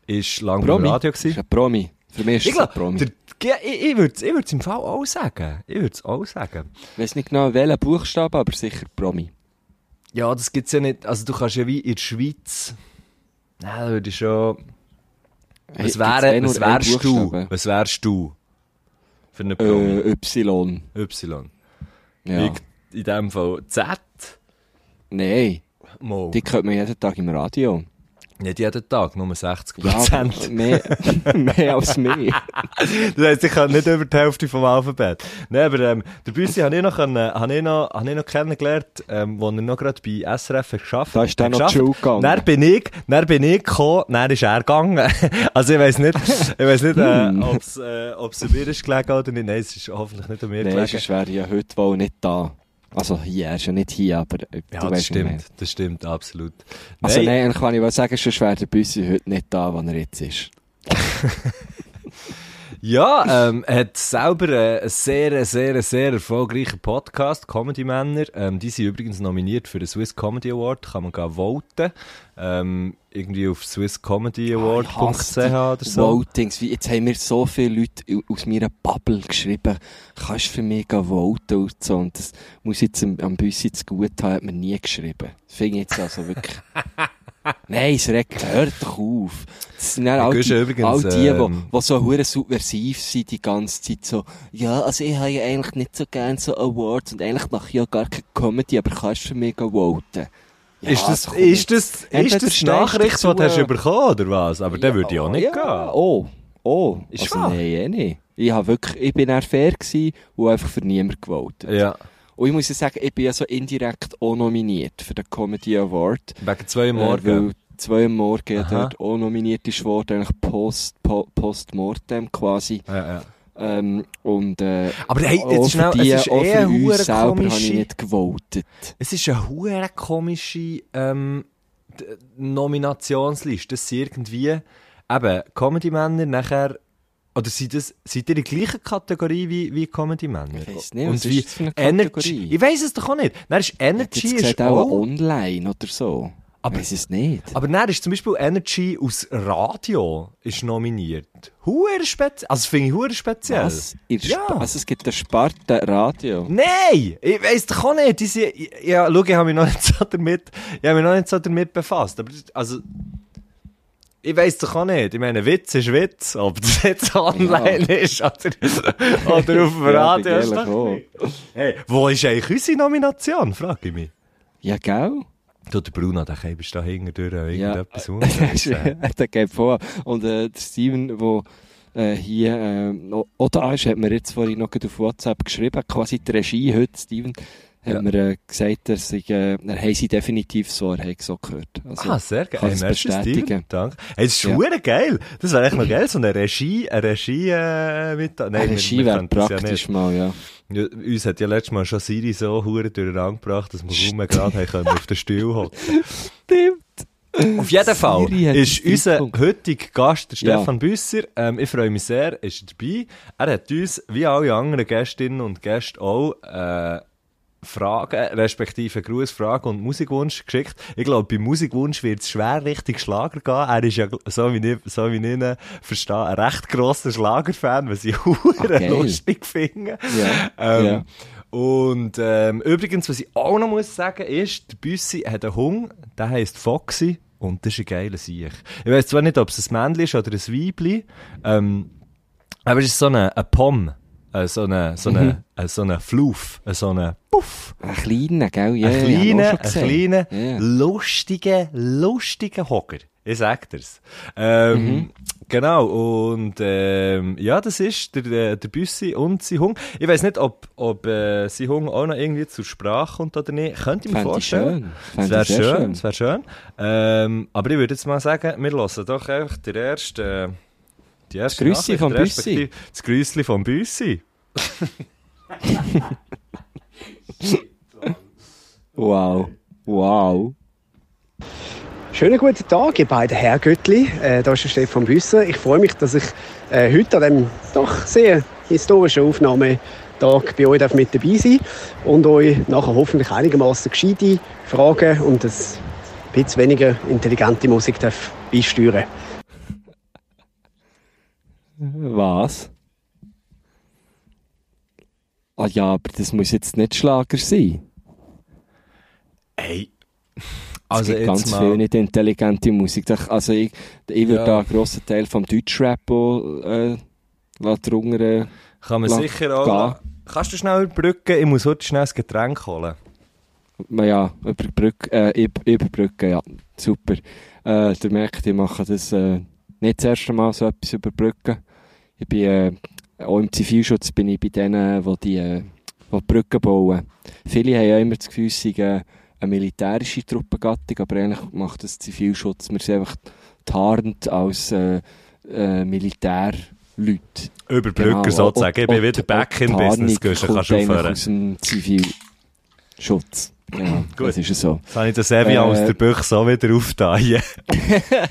ist lange Promi. Radio Das ist gewesen. ein Promi. Für mich ist Ich es ein glaube, Promi. der- ja, ich, ich würde es ich würd's im Fall auch sagen. Ich würde es auch sagen. Ich weiß nicht genau, welchen Buchstaben, aber sicher Promi. Ja, das gibt's ja nicht. Also du kannst ja wie in der Schweiz. Nein, da würde ich schon. Was, wäre, was wärst du? Was wärst du? Für eine Promi. Äh, Y. Y. Ja. Ich, in dem Fall Z. Nein, Mo. die hört man jeden Tag im Radio. Nicht jeden Tag, nur 60 Ja, Prozent. mehr, mehr als mehr. Das heisst, ich kann nicht über die Hälfte vom Alphabet. Nein, aber ähm, der Büssi habe ich noch, können, habe ich noch, habe ich noch kennengelernt, ähm, wo er noch gerade bei SRF geschafft Da ist dann noch Schule gegangen. Dann bin ich, dann bin ich gekommen, dann ist er gegangen. also ich weiss nicht, ich weiss nicht, äh, Hm. ob's, äh, ob's an mir ist gelegen oder nicht. Nein, es ist hoffentlich nicht an mir Nein, gelegen. sonst wäre ich ja heute wohl nicht da. Also hier, er ist ja nicht hier, aber äh, Ja, du das stimmt, das stimmt, absolut. Also nein, eigentlich kann ich wohl sagen, sonst wäre der Büssi heute nicht da, wo er jetzt ist. Ja, ähm, er hat selber äh, einen sehr, sehr, sehr erfolgreichen Podcast, Comedy Männer. Ähm, die sind übrigens nominiert für den Swiss Comedy Award, kann man gehen voten. Ähm, irgendwie auf swisscomedyaward.ch oder so. Votings, jetzt haben mir so viele Leute au- aus meiner Bubble geschrieben, kannst du für mich gehen voten und so. Und das muss jetzt am, am Büssi zu gut haben, hat mir nie geschrieben. Das finde ich jetzt also wirklich... Nein, es regt, hört doch auf. Das sind dann all die, übrigens, all die, ähm, die, die so hure subversiv sind die ganze Zeit so, ja, also ich habe ja eigentlich nicht so gern so Awards und eigentlich mache ich ja gar keine Comedy, aber kannst du für mich gehen voten? Ja, ist das, ist das, ist das Nachricht, die du hast äh, bekommen, oder was? Aber der würde ja auch nicht ja, gehen. Oh, oh. Ist also, wahr? nein, eh nicht. Ich, hab wirklich, ich bin eher fair gewesen und einfach für niemanden gewotet. Ja, Und ich muss ja sagen, ich bin ja so indirekt auch nominiert für den Comedy Award. wegen zwei Äh, Morgen. weil zwei am Morgen Aha. dort auch nominiert ist worden, eigentlich post, po, postmortem quasi. Ja, ja. Ähm, und, äh, Aber hey, auch jetzt für schnell, die, es ist auch eh für uns selber habe ich komische... nicht gewotet. Es ist eine hure komische ähm, Nominationsliste. Das sind irgendwie eben Comedy-Männer nachher. Oder sind, das, sind die in der gleichen Kategorie wie, wie Comedy-Männer? Ich weiss nicht, Und was ist wie das für eine Energy. Kategorie? Ich weiß es doch auch nicht. Dann ist Energy Jetzt ist gesagt auch auch, online oder so. Aber- Aber ist es nicht. Aber dann ist zum Beispiel Energy aus Radio ist nominiert. Hure speziell. Also das finde ich hure speziell. Was? Ja. Also es gibt eine Sparte Radio. Nein! Ich weiss doch auch nicht. Diese, ja, schau, ich habe mich noch nicht so damit, ich habe mich noch nicht so damit befasst. Aber, das- also, ich weiss doch auch nicht. Ich meine, Witz ist Witz. Ob das jetzt online ist oder, oder auf dem Ja, Radio. ist doch. Hey, wo ist eigentlich unsere Nomination? Frage ich mich. Ja, gell? Du, der Bruno, der kämpft da hinten durch Ja. irgendetwas ja. der geht vor. Und äh, der Steven, der äh, hier äh, auch da ist, hat mir jetzt vorhin noch auf WhatsApp geschrieben, quasi die Regie heute, Steven, hat Ja. mir äh, gesagt, dass ich, äh, er habe sie definitiv so, er hat so gehört. Also, Ah, sehr geil. kann Hey, bestätigen. Steven. Danke. Hey, das ist Ja. ja. geil. Das wäre echt noch geil, so eine Regie, eine Regie, äh, mit, nein, Eine Regie wäre ja praktisch nicht. mal, ja. Ja, uns hat ja letztes Mal schon Siri so hure durcheinander gebracht, dass wir kaum gerade können auf den Stuhl hocken. Stimmt. Auf jeden Fall hat ist unser heutiger Gast, der Ja. Stefan Büsser. Ähm, ich freue mich sehr, ist er dabei. Er hat uns, wie alle anderen Gästinnen und Gäste auch, äh, Fragen, respektive Grußfragen und Musikwunsch geschickt. Ich glaube, beim Musikwunsch wird es schwer Richtung Schlager gehen. Er ist ja, so wie ich, so wie ich ihn verstehe, ein recht grosser Schlagerfan, was ich geil. lustig finde. Ja, Ähm, ja. Und ähm, übrigens, was ich auch noch muss sagen, ist, der Büssi hat einen Hund, der heisst Foxy und das ist ein geiler Sieg. Ich weiß zwar nicht, ob es ein Männchen ist oder ein Weibli, ähm, aber es ist so eine, eine Pom, äh, so eine, so eine, äh, so eine Fluff, äh, so eine Puff. Ein kleiner, gell? Ja, Ein kleiner, ein kleiner, Ja. lustiger, lustiger Hocker. Ich sag dir's. Ähm, Mhm. Genau, und ähm, ja, das ist der, der, der Büssi und sein Hund. Ich weiß nicht, ob, ob äh, sein auch noch irgendwie zur Sprache kommt oder nicht. Könnte ich mir vorstellen. schön. Das wäre schön, schön. das wäre schön. Ähm, aber ich würde jetzt mal sagen, wir hören doch einfach den ersten, äh, die erste Das Grüssi vom Büssi. Das Grüssi vom Büssi. Wow. Wow. Schönen guten Tag, ihr beiden Herr Göttli. Äh, da ist der Stefan Büsser. Ich freue mich, dass ich äh, heute an diesem doch sehr historischen Aufnahmetag bei euch darf mit dabei sein und euch nachher hoffentlich einigermaßen gescheite Fragen und ein bisschen weniger intelligente Musik darf beisteuern. Was? Ah ja, aber das muss jetzt nicht Schlager sein. Hey. Es Also gibt jetzt ganz viel nicht intelligente Musik. Also ich, ich würde Ja. da einen grossen Teil vom Deutschrap auch, äh, drunter, äh, Kann man sicher auch. Kannst du schnell überbrücken? Ich muss heute schnell ein Getränk holen. Ma ja, überbrücken, äh, über- überbrücken, ja, super. Äh, ihr merkt, ich mache das äh, nicht das erste Mal so etwas überbrücken. Ich bin, äh, auch im Zivilschutz bin ich bei denen, die die, äh, die Brücken bauen. Viele haben ja immer das Gefühl, sei äh, eine militärische Truppengattung, aber eigentlich macht das Zivilschutz. Wir sind einfach tarnt als äh, äh, Militärleute. Überbrücken Genau, sozusagen. Ich bin wieder back in business, kommt kannst aufhören. aus dem Zivilschutz. Ja, Gut. das ist so. Jetzt habe ich den Sevi Äh, aus der Büchse so wieder aufgeteilt.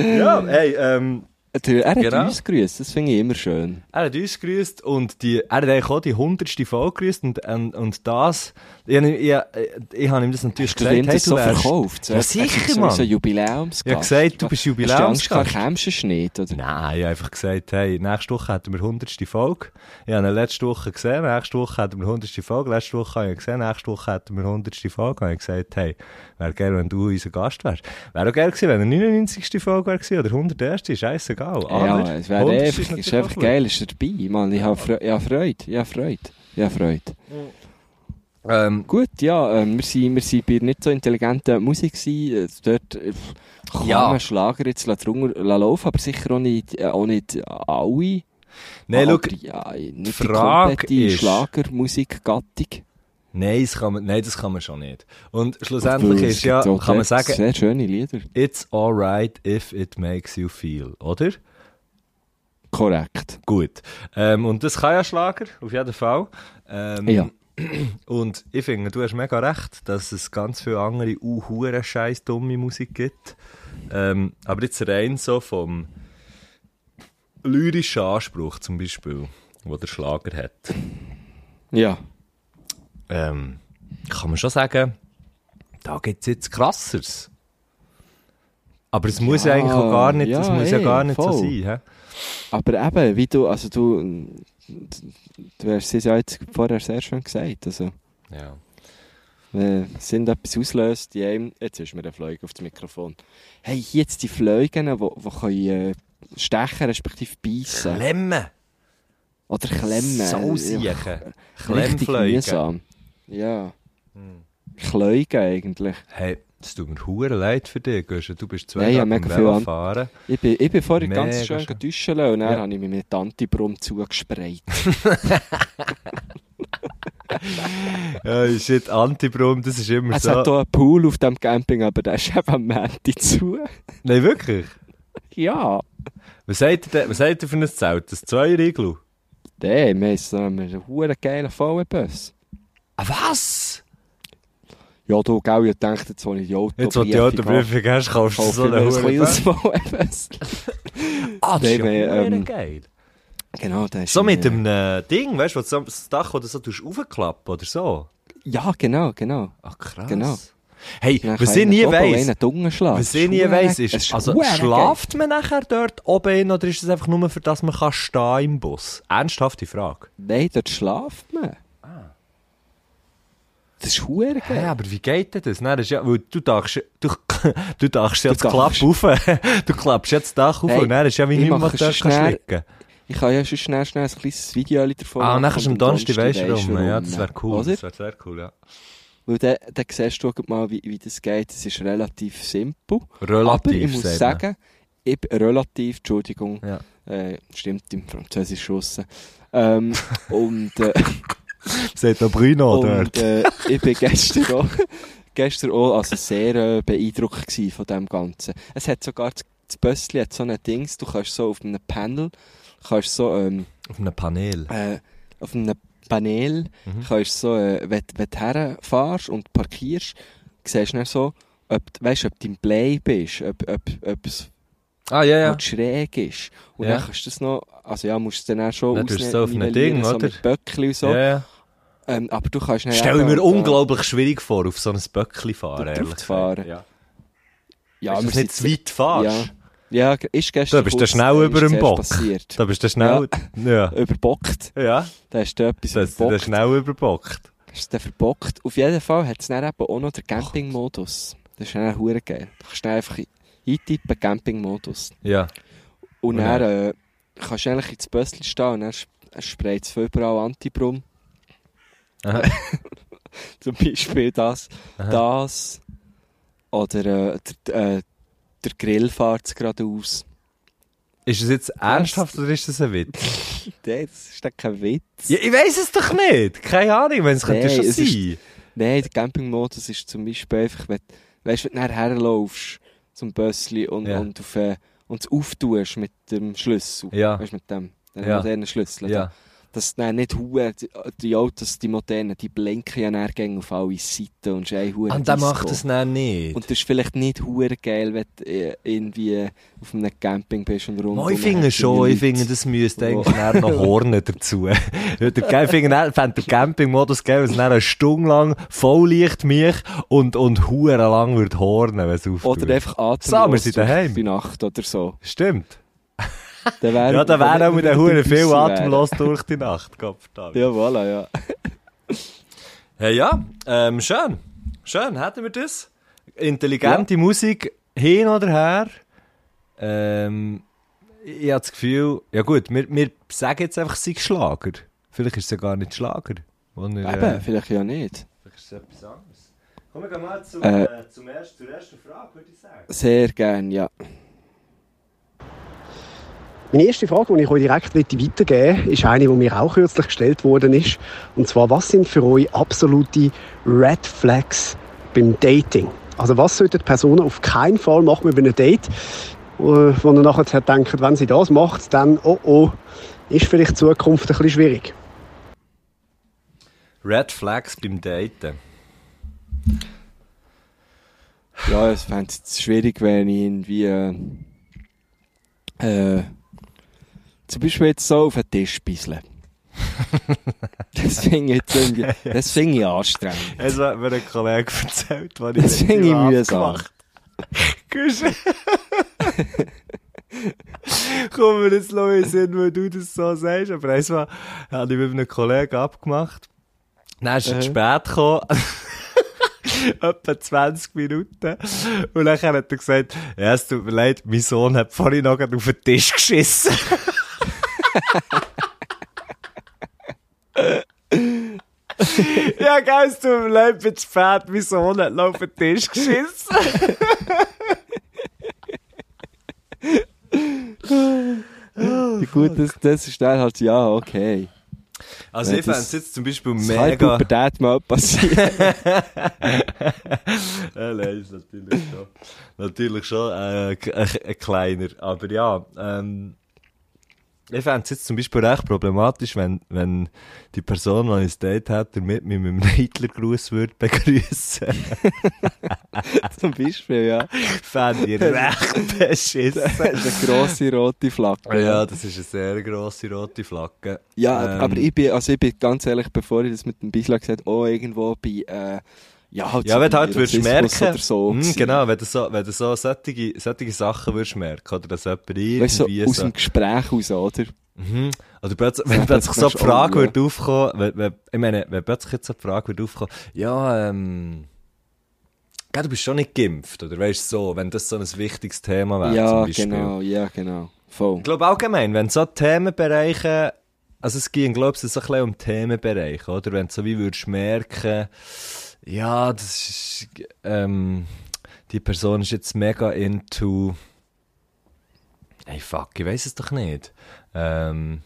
ja, hey, ähm, Der, er hat Genau. uns gegrüßt, das finde ich immer schön. er hat uns gegrüßt und die, er hat eigentlich auch die hundertste Folge gegrüßt und, und, und das, ich, ich, ich, ich habe ihm das natürlich Hast du ihm gesagt, hey, das so wärst- verkauft? Ja, sicher, Mann. So ein Jubiläumsgast. Ich habe gesagt, du bist Hast du Angst Jubiläumsgast. du nicht, oder? Nein, ich habe einfach gesagt, hey, nächste Woche hätten wir 100. Folge. Ich habe ihn letzte Woche gesehen, nächste Woche hätten wir 100. Folge. Letzte Woche habe ich ihn gesehen, nächste Woche hätten wir 100. Folge. habe ich gesagt, hey, wäre geil, wenn du unser Gast wärst. Wäre auch geil gewesen, wenn er 99. Folge wäre gewesen oder 101. Scheißegal. Ja, Aber es wäre 100. einfach, ist einfach geil, ist er dabei. Mann, ich habe Fre ich habe Freude, ich habe Freude, ich habe Freude. Gut. Ähm, Gut, ja, ähm, wir sind, wir sind bei nicht so intelligenter Musik gewesen. Äh, Dort äh, kann Ja. man Schlager jetzt drunter laufen, aber sicher auch nicht, äh, auch nicht alle. nein, aber, schau, ja, nicht die Frage komplette ist- Schlagermusikgattung. nein, das kann man, nein, das kann man schon nicht. Und schlussendlich ist es ja, kann man sagen, Sehr schöne Lieder. it's alright if it makes you feel, oder? Korrekt. Gut. Ähm, und das kann ja Schlager, auf jeden Fall. Ähm, Ja. Und ich finde, du hast mega recht, dass es ganz viele andere uh, scheiß dumme Musik gibt. Ähm, aber jetzt rein so vom lyrischen Anspruch zum Beispiel, wo der Schlager hat, Ja. ähm, kann man schon sagen, da gibt es jetzt krasseres. Aber es muss ja Ja, eigentlich auch gar nicht, ja, es muss ja ey, gar nicht so voll. sein. Hä? Aber eben, wie du, also du, du hast es ja jetzt vorher sehr schön gesagt, also, Ja. wenn sind etwas auslöst, die einem, jetzt ist mir der Fleug auf das Mikrofon. Hey, jetzt die Fleugen, die, die können, äh, stechen, respektive beißen. Klemmen! Oder klemmen. So Klemmfleugen. mühsam. Ja. Hm. Kleugen eigentlich. Hey, es tut mir hure leid für dich, Guschen. Du bist zwei Nein, am mega viel fahren. Ich bin, ich bin vorhin Mega ganz schön schön. duschen lassen und dann Ja. habe ich mich mit Antibrum zugesprayt. Ja, shit, Antibrum, das ist immer Es so. hat hier einen Pool auf dem Camping, aber der ist eben am Montag zu. Nein, wirklich? ja. Was sagt ihr, was sagt ihr für ein Zelt? Das Zweier-Iglu? Der, wir haben so einen huere geilen VW-Bus. Ah, was? Ja, du, gell, ich dachte, jetzt, wo ich die Auto Jetzt, wo du die Autoprüfung hast, kaufst du so so einen ein Huren kleines VW-Bus. Ah, das ist ja hure ähm, geil. Genau, der ist So mit einem äh, Ding, weißt du, wo du das Dach oder so tust aufklappen oder so. Ja, genau, genau. Ach, krass. Genau. Hey, was ich nie weiss, was ich nie weiss, ist, also schlaft man nachher dort oben oder ist es einfach nur für das man kann stehen im Bus? Ernsthafte Frage. Nein, dort schlaft man. Das ist hure geil. aber wie geht denn das? Nein, das ist ja, weil du dachst, du, du dachst jetzt Du Klapp dachst. auf. du klappst jetzt das Dach auf Hey, und dann ist ja wie du es kannst schnell- liegen. Ich kann ja schon schnell, schnell ein kleines Video davon Ah, und machen nachher ist am Donnerstag weisst du warum. Ja, das wäre cool. Das wäre sehr cool, ja. Weil dann, dann siehst du mal, wie, wie das geht. Es ist relativ simpel. Relativ, Aber ich muss sagen, ich, relativ, Entschuldigung, Ja. äh, stimmt im Französisch Russen. Ähm, und äh, Sagt noch Bruno und äh, ich bin gestern auch, gestern auch also sehr äh, beeindruckt von dem Ganzen. Es hat sogar, das, Bössli hat so ein Dings, du kannst so auf einem Panel, kannst so, ähm, Auf einem Panel. äh, auf einem Panel, Mhm. kannst so, äh, wenn, wenn du herfährst und parkierst, siehst du dann so, ob, weißt, ob du im Play bist, ob, ob, ob Ah, ja, ja. halt schräg ist. Und Ja. dann kannst du das noch, also ja, musst du dann auch schon Dann tust du ausne- so auf einem Ding, so oder? mit Böckli und so. ja, ja. Ähm, aber du kannst dann Stell mir da- unglaublich schwierig vor, auf so ein Böckli fahren. Da ehrlich zu fahren. Ja. Ja, Ist das nicht zu weit fahrst? Ja, ja, ist gestern Da bist du schnell über dem Bock. passiert. Da bist du schnell... Ja. Überbockt. Ja. Da hast du etwas Das dann überbockt. schnell überbockt. Hast du den verbockt. Auf jeden Fall hat es dann eben auch noch den Camping-Modus. Das ist dann hure geil. Du kannst einfach eintippen, Camping-Modus. Ja. Und Und dann äh, kannst du eigentlich ins Bössli stehen und dann sp- sprayt es überall Antibrum. Zum Beispiel das, Aha. das oder äh, der, äh, der Grill fährt geradeaus. Ist es jetzt ernsthaft oder ist das ein Witz? Nein, das ist doch kein Witz. Ja, ich weiß es doch nicht. Keine Ahnung, wenn es könnte Nein, schon es ist- sein. Nein, der Campingmodus ist zum Beispiel einfach, wenn, weißt, wenn du nachher herlaufst zum Bössli und, Ja. und, auf, äh, und es auftust mit dem Schlüssel. Ja. Weißt mit dem, dem Ja. modernen Schlüssel. da. Dass dann nicht Huhe, die, Autos, die modernen, die blinken ja dann auf alle Seiten und ein Huhe Und der macht das dann nicht. Und das ist vielleicht nicht hure geil, wenn du äh, irgendwie auf einem Camping bist und rundum... Ich finde schon, ich Leute. finde, das müsste Oh. eigentlich noch Hornen dazu. der ich dann fände der Campingmodus geil, wenn es dann eine Stunde lang Volllicht mich und, und huere lang würde hornen, wenn es auftut. Oder einfach wir sind durch daheim. die Nacht oder so. Stimmt. Dann wär, Ja, da wäre auch mit den Huren viel atemlos durch die Nacht. Gottverdammt. Ja, voilà, ja. Hey, ja, ähm, schön. Schön, hätten wir das. Intelligente Musik, hin oder her. Ähm, ich habe das Gefühl, ja gut, wir, wir sagen jetzt einfach, es sei Schlager. Vielleicht ist es ja gar nicht Schlager. Oder, Eben, äh, vielleicht ja nicht. vielleicht ist es etwas anderes. Kommen wir mal zum, Äh. äh, zum ersten, zur ersten Frage, würde ich sagen. Sehr gern, ja. Meine erste Frage, die ich euch direkt weitergeben möchte, ist eine, die mir auch kürzlich gestellt worden ist. Und zwar, was sind für euch absolute Red Flags beim Dating? Also was sollten die Personen auf keinen Fall machen bei einem Date, äh, wo ihr nachher denkt, wenn sie das macht, dann, oh oh, ist vielleicht die Zukunft ein bisschen schwierig. Red Flags beim Daten. Ja, ich fände es schwierig, wenn ich irgendwie... Äh, äh, zum Beispiel jetzt so auf den Tisch bisseln. das finde ich jetzt irgendwie... Das finde ich anstrengend. Es hat mir ein Kollege erzählt, was ich Das finde ich mühsam. Komm mir jetzt den Sinn, weil du das so sagst. Aber einmal habe ich mit einem Kollegen abgemacht. Dann ist er Äh. zu spät gekommen. Etwa 20 Minuten. Und dann hat er gesagt, ja, es tut mir leid, mein Sohn hat vorhin noch auf den Tisch geschissen. ja, geil, mir leid, bin zu spät, mein Sohn hat noch auf den Tisch geschissen. Ja, gut, das, das ist dann halt, ja, okay. Also ich fände es das- jetzt zum Beispiel Das kann mega... Pubertät mal passieren. ja, nein, ist natürlich schon, natürlich schon äh, ein, ein kleiner. Aber ja, ähm, ich fände es jetzt zum Beispiel recht problematisch, wenn, wenn die Person, die ein Date hat, mit mit einem Hitlergruß würde begrüßen. Zum Beispiel, ja. Fände ich recht beschissen. Das ist eine grosse rote Flagge. Ja, das ist eine sehr grosse rote Flagge. Ja, Ähm, aber ich bin, also ich bin ganz ehrlich, bevor ich das mit dem Bisla gesagt habe, oh, irgendwo bei, äh, ja, halt Ja, so wenn du halt würdest merken, oder so. Mm, gewesen. genau, wenn du so, wenn du so solche, solche Sachen würdest merken, oder dass jemand irgendwie Weißt so aus so, dem Gespräch raus, oder? Mhm. Oder plötzlich, wenn plötzlich so die Frage würde aufkommen, wenn, wenn, ich meine, wenn plötzlich jetzt so die Frage würde aufkommen, ja, ähm, gell, du bist schon nicht geimpft, oder weißt du so, wenn das so ein wichtiges Thema wäre, ja, zum Beispiel. genau, ja, genau. Voll. Ich glaube allgemein, wenn so Themenbereiche, also es ging, glaube ich, so ein bisschen um Themenbereiche, oder? Wenn du so wie würdest merken, ja, das ist, ähm, die Person ist jetzt mega into, ey fuck, ich weiß es doch nicht. Ähm,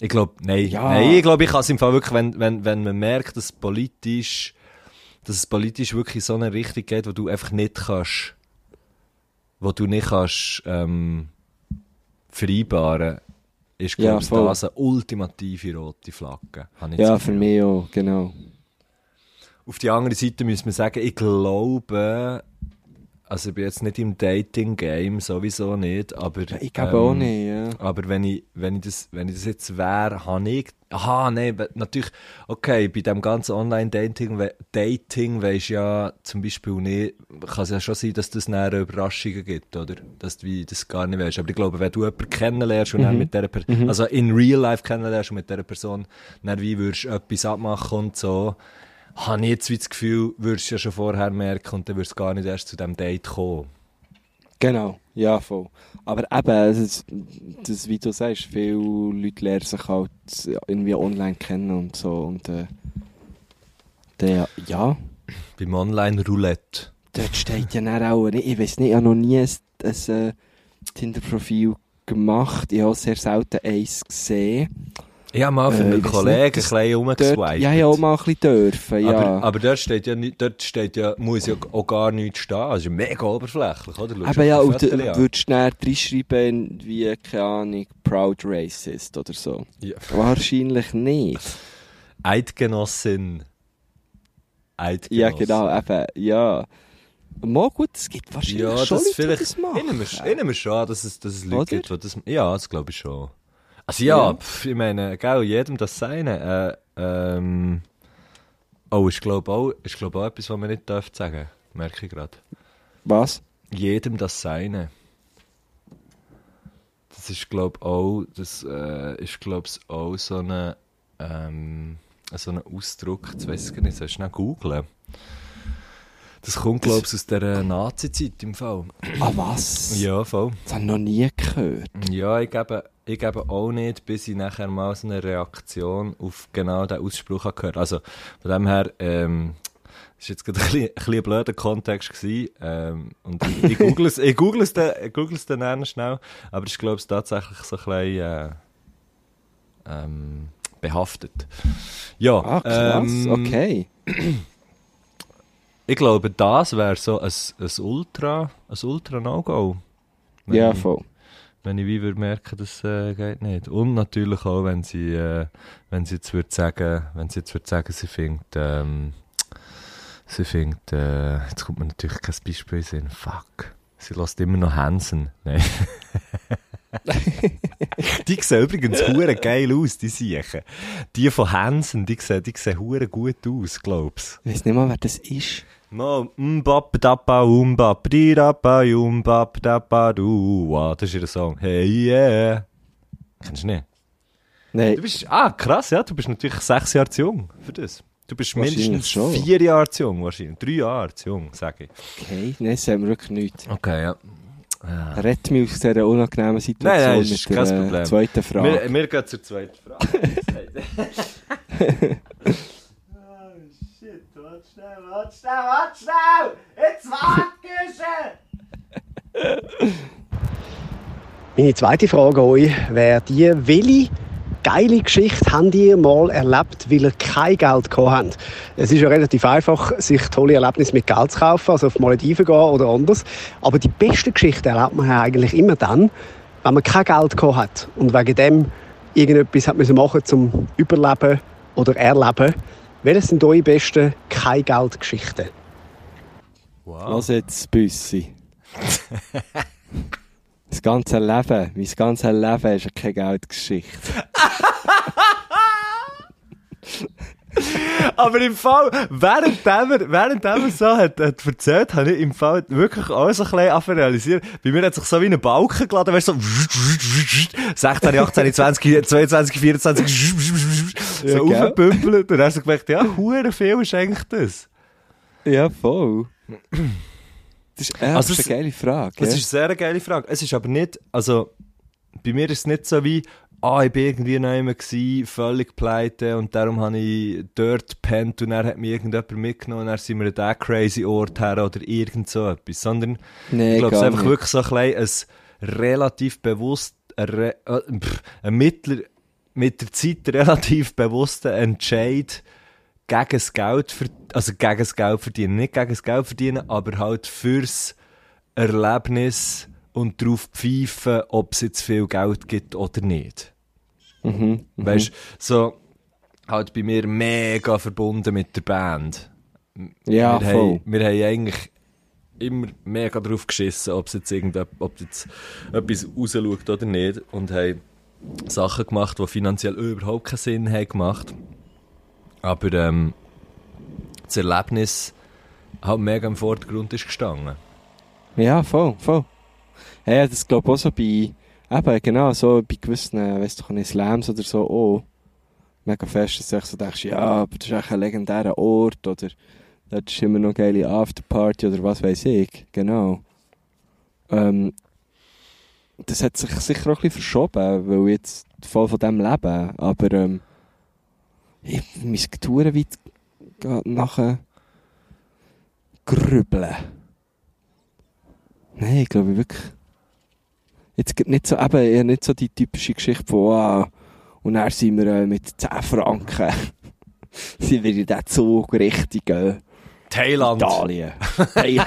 ich glaube, nein, Ja. nein, ich glaube, ich kann es im Fall wirklich, wenn, wenn, wenn man merkt, dass politisch, dass es politisch wirklich so eine Richtung geht, wo du einfach nicht kannst, wo du nicht kannst, ähm, vereinbaren, ist, Ja, ich, das eine ultimative rote Flagge. Ja, für mich auch, genau. Auf die andere Seite muss man sagen, ich glaube, also ich bin jetzt nicht im Dating-Game, sowieso nicht, aber... Ich glaube auch ähm, nicht, ja. Aber wenn ich, wenn ich, das, wenn ich das jetzt wäre, habe ich... Aha, nein, natürlich... Okay, bei dem ganzen Online-Dating Dating weisst ja zum Beispiel nicht... Kann es ja schon sein, dass das näher Überraschungen gibt, oder? Dass du wie das gar nicht weißt. Aber ich glaube, wenn du jemanden kennenlernst und dann mit dieser Person... Also in real life kennenlernst und mit dieser Person dann wie würdest du etwas abmachen und so... Habe ich jetzt wie das Gefühl, würdest du ja schon vorher merken und dann würdest du gar nicht erst zu diesem Date kommen. Genau, ja, voll. Aber eben, ist, das, wie du sagst, viele Leute lernen sich halt irgendwie online kennen und so. Und äh, der, ja, Beim Online-Roulette. dort steht ja dann auch, ich weiß nicht, ich habe noch nie ein, ein äh, Tinder-Profil gemacht. Ich habe sehr selten eins gesehen. Habe mal für Äh, Kollegen ein nicht, das- bisschen rumgeswiped. ja, habe auch mal ein bisschen dürfen, ja. Aber, aber dort steht ja, nicht, dort steht ja, muss ja auch gar nichts stehen. Das ist ja mega oberflächlich, oder? Schaust Aber ja, und du an. würdest dann reinschreiben, wie, keine Ahnung, Proud Racist oder so. Ja. Wahrscheinlich nicht. Eidgenossin. Eidgenossin. Ja, genau, eben, ja. Mal gut, es gibt wahrscheinlich Ja, schon das Leute, vielleicht. das machen. Ich nehme ich nehme schon, dass es, dass es Leute Oder? gibt, die das. Ja, das glaube ich schon. Also ja. Pf, ich meine, gell, jedem das Seine. Äh, ähm, oh, ich glaube auch, ist glaub auch etwas, was man nicht darf sagen. Merke ich gerade. Was? Jedem das Seine. Das ist glaube auch, das äh, ist glaube ich auch so eine, ähm, so ein Ausdruck, jetzt weiss ich gar nicht, sollst du schnell googlen. Das kommt glaube ich aus der Nazi-Zeit im Fall. Ah, was? Ja, voll. Das habe ich noch nie gehört. Ja, ich gebe, ich gebe auch nicht, bis ich nachher mal so eine Reaktion auf genau diesen Ausspruch habe gehört Also, von dem her, ähm, das war jetzt gerade ein bisschen, ein bisschen ein blöder Kontext gewesen, ähm, und ich, ich google es, ich google es dann, ich google es dann schnell, aber ich glaube, es ist tatsächlich so ein bisschen, äh, ähm, behaftet. Ja, Ah, krass, ähm, okay. Ich glaube, das wäre so ein, ein Ultra, ein Ultra-No-Go. Ja, ich- voll. Wenn ich wie würde merken, das äh, geht nicht. Und natürlich auch, wenn sie, äh, wenn sie jetzt würde sagen, wenn sie jetzt würde sagen, sie findet, ähm, sie findet, äh, jetzt kommt mir natürlich kein Beispiel in Sinn. Fuck. Sie lässt immer noch Hansen. Nein. die sehen übrigens hure geil aus, die Siechen. Die von Hansen, die sehen, die sehen hure gut aus, glaubst Ich weiß nicht mal, wer das ist. No, mbap dappa umbap di dappa umbap dappa du. Wow, das ist ihr Song. Hey yeah. Kennst du nicht? Nein, Du bist, ah krass, ja, du bist natürlich sechs Jahre zu jung für das. Du bist mindestens schon. vier Jahre zu jung, wahrscheinlich. Drei Jahre zu jung, sage ich. okay. Nein, das haben wir wirklich nicht. Okay, ja. Ja. Rett mich aus dieser unangenehmen Situation Nein, nein, ist mit kein der Problem. zweiten Frage. Wir, wir gehen zur zweiten Frage. oh shit, warte schnell, warte schnell, warte schnell! Jetzt wackelst Meine zweite Frage an euch wäre die, welche geile Geschichte habt ihr mal erlebt, weil ihr kein Geld gehabt habt? Es ist ja relativ einfach, sich tolle Erlebnisse mit Geld zu kaufen, also auf die Malediven gehen oder anders. Aber die beste Geschichte erlebt man ja eigentlich immer dann, wenn man kein Geld gehabt hat und wegen dem irgendetwas hat müssen machen zum Überleben oder Erleben. Welches sind eure besten kein Geld Geschichten? Wow. Was jetzt, Büssi? das ganze Leben, mein ganzes Leben ist keine Geldgeschichte. Aber im Fall, während er, während er so hat, hat erzählt, habe ich im Fall wirklich alles ein bisschen realisieren. Bei mir hat sich so wie ein Balken geladen, weißt du, so 16, 18, 20, 22, 24, so aufgepümpelt. Und dann hast du gemerkt, ja, hure viel ist eigentlich das. Ja, voll. Das ist, ja, Also das ist eine geile Frage. Das ja. ist eine sehr geile Frage. Es ist aber nicht, also, bei mir ist es nicht so wie, ah, ich bin irgendwie noch immer völlig pleite und darum habe ich dort gepennt und dann hat mich irgendjemand mitgenommen und dann sind wir an diesen crazy Ort her oder irgend so etwas, sondern nee, ich glaube, es ist einfach nicht. wirklich so ein, bisschen ein relativ bewusst, ein, äh, pff, ein mittler, mit der Zeit relativ bewusster Entscheid gegen das Geld, ver also gegen das Geld verdienen, nicht gegen das Geld verdienen, aber halt fürs Erlebnis und darauf pfeifen, ob es jetzt viel Geld gibt oder nicht. Mhm, mhm. Weißt so halt bei mir mega verbunden mit der Band. ja, wir, voll. haben, wir haben eigentlich immer mega drauf geschissen, ob es jetzt, ob jetzt etwas rausschaut oder nicht. Und haben Sachen gemacht, die finanziell überhaupt keinen Sinn haben gemacht. Aber ähm, das Erlebnis halt mega im Vordergrund ist gestanden. Ja, voll, voll. Ja, das glaube ich auch so bei, eben, genau, so bei gewissen, weißt du, nicht, Slams oder so auch. Mega fest, dass du so denkst, ja, aber das ist echt ein legendärer Ort oder dort ist immer noch geile Afterparty oder was weiß ich, genau. ähm, das hat sich sicher auch ein bisschen verschoben, weil jetzt voll von dem leben. Aber ähm, ich muss Touren weit gehen nachher grübeln. Nein, ich glaube wirklich. Jetzt gibt nicht so, eben, eher nicht so die typische Geschichte von, wow, und dann sind wir äh, mit 10 Franken, sind wir in diesen Zug richtig, äh, Thailand. Italien.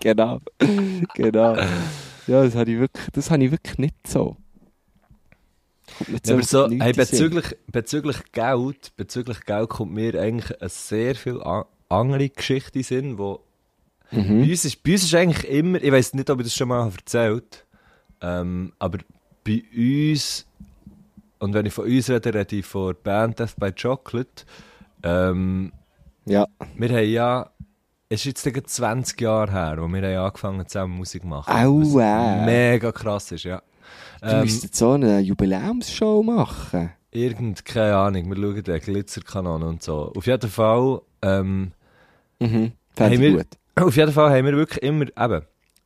Genau. Genau. Ja, das habe ich wirklich, das habe ich wirklich nicht so. Ja, aber so, hey, bezüglich, bezüglich Geld, bezüglich Geld kommt mir eigentlich eine sehr viel andere Geschichte Sinn, wo bei, Mhm. uns ist, bei uns ist eigentlich immer, ich weiß nicht, ob ich das schon mal erzählt ähm, aber bei uns, und wenn ich von uns rede, rede ich von der Band Death by Chocolate, ähm, Ja. wir haben ja, es ist jetzt gleich 20 Jahre her, wo wir haben angefangen zusammen Musik zu machen. Aua. Was mega krass ist, ja. Du Ähm, müsstest so eine Jubiläumsshow machen. Irgend, keine Ahnung, wir schauen den Glitzerkanone und so. Auf jeden Fall, ähm, Mhm. Haben wir- gut. auf jeden Fall haben wir wirklich immer, eben,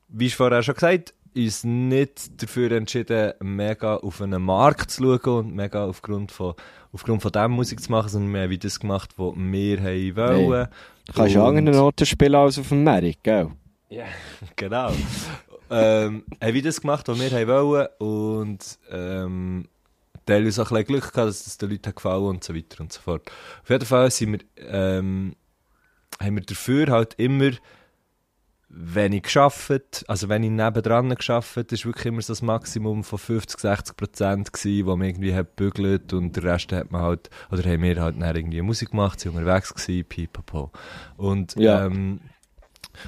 wie ich vorher schon gesagt uns nicht dafür entschieden, mega auf einen Markt zu schauen und mega aufgrund von, aufgrund von dem Musik zu machen, sondern wir haben das gemacht, was wir haben wollen. Du kannst ja Und- andere Noten spielen als auf dem Merit, gell? Genau. Ähm, haben wir das gemacht, was wir haben wollen und ähm, teilweise auch ein bisschen Glück gehabt, dass das den Leuten gefallen und so weiter und so fort. Auf jeden Fall sind wir, ähm, haben wir dafür halt immer wenig geschafft, also wenn ich nebendran geschafft, das war wirklich immer so das Maximum von 50, 60 Prozent gewesen, wo man irgendwie hat bügelt und der Rest hat man halt, oder haben wir halt dann irgendwie Musik gemacht, sind unterwegs gewesen, pipapo. Und, Ja. ähm,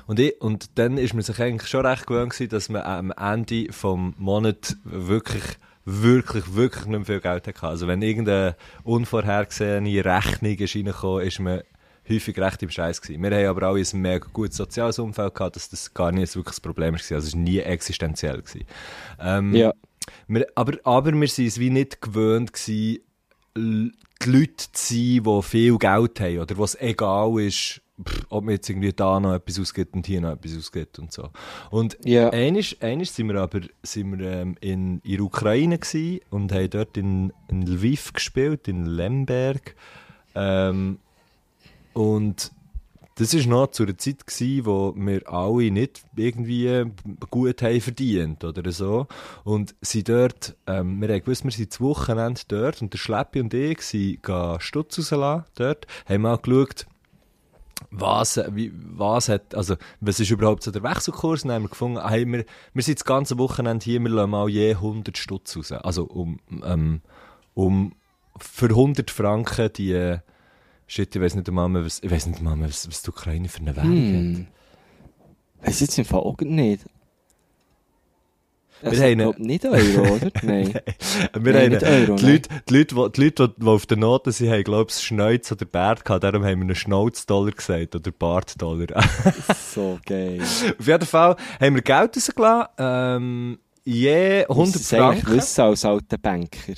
und, ich, und dann ist man sich eigentlich schon recht gewöhnt gewesen, dass man am Ende vom Monat wirklich, wirklich, wirklich nicht mehr viel Geld hatte. Also wenn irgendeine unvorhergesehene Rechnung ist reingekommen, ist man häufig recht im Scheiß gewesen. Wir haben aber alle ein mega gutes soziales Umfeld gehabt, dass das gar nicht wirklich das Problem war. Also es war nie existenziell. Gewesen. Ähm, Ja. wir, aber, aber wir waren es wie nicht gewöhnt gewesen, die Leute zu sein, die viel Geld haben oder was egal ist, pff, ob man jetzt irgendwie da noch etwas ausgibt und hier noch etwas ausgibt und so. Und einisch, einisch sind wir aber sind wir, ähm, in, in der Ukraine und haben dort in, in Lviv gespielt, in Lemberg. Ähm, und das war noch zu einer Zeit, gewesen, wo wir alle nicht irgendwie gut haben verdient oder so. Und sie dort, ähm, wir haben gewusst, wir sind das Wochenende dort und der Schleppi und ich sind gehen Stutz rauslassen dort, haben mal geschaut, was, wie, was hat, also, was ist überhaupt so der Wechselkurs? Dann haben wir gefunden, hey, wir, wir sind das ganze Wochenende hier, wir lassen mal je 100 Stutz raus. Also, um, ähm, um, für 100 Franken die, äh, shit, ich weiss nicht einmal mehr, was, ich weiss nicht einmal mehr, was, was die Ukraine für eine Währung hat. Hm. Weiss jetzt im Fall auch nicht. Wir Das haben nicht Euro, oder? Nein. Wir Nein, haben, nicht Euro, die. Leute, die, Leute, die, Leute, die, auf den Noten sind, haben, glaube ich, Schneuz oder Bart gehabt, darum haben wir einen Schnauzdollar gesagt, oder Bartdollar. so geil. auf jeden Fall haben wir Geld rausgelassen, ähm, je 100 Sie eigentlich Franken. wissen als alter Banker.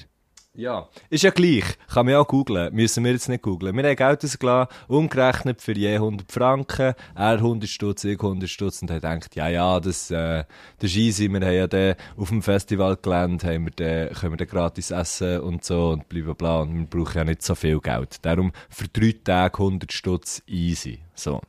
Ja, ist ja gleich. Kann man ja auch googlen. Müssen wir jetzt nicht googlen. Wir haben Geld rausgelassen, umgerechnet für je 100 Franken. Er 100 Stutz, ich 100 Stutz. Und er denkt, ja, ja, das, äh, das ist easy. Wir haben ja den, auf dem Festivalgelände haben wir den, können wir den gratis essen und so und bla bla bla. Und wir brauchen ja nicht so viel Geld. Darum für drei Tage 100 Stutz easy. So.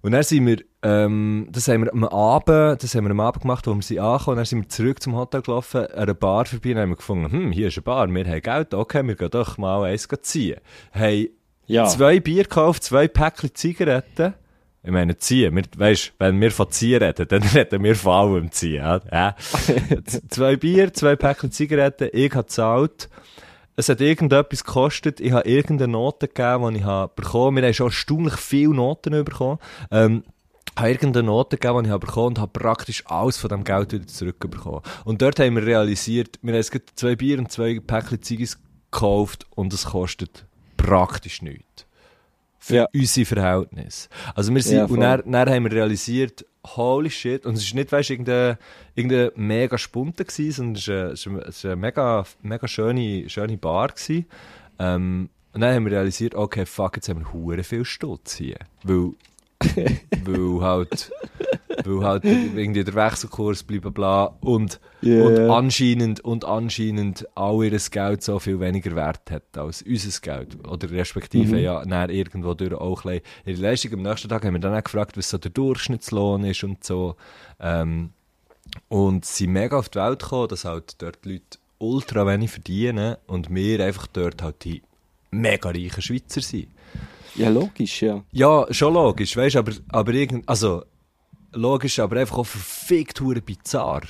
Und dann sind wir, ähm, das haben wir am Abend, das haben wir am Abend gemacht, wo wir sind angekommen, dann sind wir zurück zum Hotel gelaufen, an einer Bar vorbei und haben gefunden, hm, hier ist eine Bar, wir haben Geld, okay, wir gehen doch mal eins ziehen. Haben Ja. zwei Bier gekauft, zwei Päckchen Zigaretten. Ich meine, ziehen. Wir, weißt, wenn wir von ziehen reden, dann reden wir von allem ziehen. Ja? Zwei Bier, zwei Päckchen Zigaretten, ich habe gezahlt. Es hat irgendetwas gekostet. Ich habe irgendeine Note gegeben, die ich habe bekommen. Wir haben schon erstaunlich viele Noten bekommen. Ähm, habe irgendeine Note gegeben, die ich habe bekommen und habe praktisch alles von dem Geld wieder zurückbekommen. Und dort haben wir realisiert, wir haben jetzt zwei Bier und zwei Päckchen Ziggis gekauft und es kostet praktisch nichts. Für Ja. unsere Verhältnisse. Also wir sind, Ja, und dann, dann haben wir realisiert, holy shit, und es ist nicht, weißt du, irgendeine, irgendeine mega Spunte gewesen, sondern es war eine, es ist eine mega, mega schöne, schöne Bar gewesen. Ähm, und dann haben wir realisiert, okay, fuck, jetzt haben wir hure viel Stutz hier. Weil weil halt, weil halt irgendwie der Wechselkurs bla bla und, Ja, und anscheinend, und anscheinend all ihr Geld so viel weniger Wert hat als unser Geld. Oder respektive Mhm. ja, dann irgendwo durch auch ein ihre Leistung. Am nächsten Tag haben wir dann auch gefragt, was so der Durchschnittslohn ist und so. Ähm, und sie sind mega auf die Welt gekommen, dass halt dort die Leute ultra wenig verdienen und wir einfach dort halt die mega reichen Schweizer sind. Ja, logisch, ja. Ja, schon logisch, weißt du, aber, aber irgend, also, logisch, aber einfach auch verfickt hure bizarr.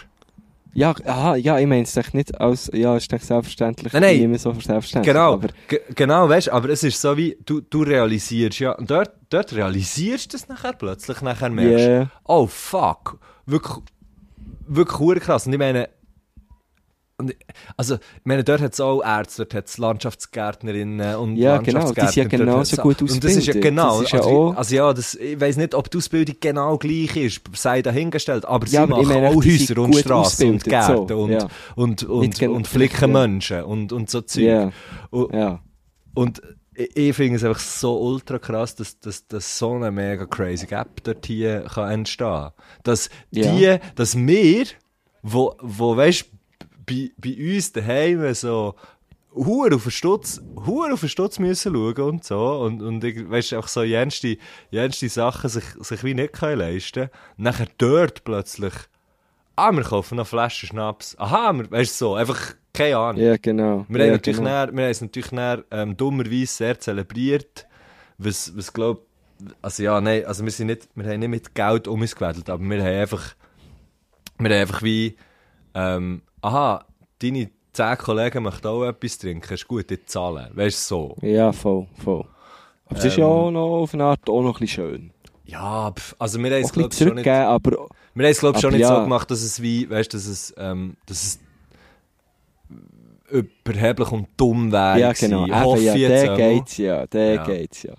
Ja, aha, ja, ich meine es echt nicht als, ja, ist echt selbstverständlich. Nein, nein. Nicht mehr so selbstverständlich. Genau, Aber, ge- genau, weißt du, aber es ist so wie, du, du realisierst, ja, und dort, dort realisierst du es nachher plötzlich, nachher merkst Yeah. oh fuck, wirklich, wirklich hure krass. Und ich meine, und also, ich meine, dort hat es auch Ärzte, dort hat es Landschaftsgärtnerinnen und Ja, genau, die sind ja Landschaftsgärtner, genauso gut Und das ist ja ausgebildet. genau, ist ja also, auch- also ja, das, ich weiß nicht, ob die Ausbildung genau gleich ist, sei dahingestellt, aber sie Ja, aber ich machen meine, auch Häuser und Straßen und ausgebildet, so, Gärten und, ja. und, und, gen- und flicken. Menschen und, und so Zeug. ja, Und, ja. und ich, ich finde es einfach so ultra krass, dass, dass, dass so eine mega crazy Gap dort hier kann entstehen Dass Ja. die, dass wir, wo, wo weißt, bei, bei uns daheim so Huren auf den Stutz, Huren auf den Stutz müssen schauen und so. Und, und weißt, auch so jenste, jenste Sachen sich, sich wie nicht können leisten Nachher dort plötzlich, ah, wir kaufen noch Flaschen Schnaps. Aha, wir, weißt du so, einfach keine Ahnung. Ja, genau. Wir, ja, haben natürlich genau. näher, wir haben es natürlich näher, ähm, dummerweise sehr zelebriert, was, was glaub, also ja, nein, also wir sind nicht, wir haben nicht mit Geld um uns gewedelt, aber wir haben einfach, wir haben einfach wie, ähm, aha, deine zehn Kollegen möchten auch etwas trinken, ist gut, die zahlen, weißt du, so. Ja, voll, voll. Aber es ist ja Ähm, auch noch auf eine Art auch noch ein bisschen schön. Ja, also wir haben es ein bisschen glaub ich schon nicht, aber wir haben es glaub ich schon nicht so ja. gemacht, dass es wie, weißt du, dass es, ähm, dass es überheblich und dumm wäre ja, genau. gewesen. Hoffe ja, ich der geht's ja, der Ja. geht's ja.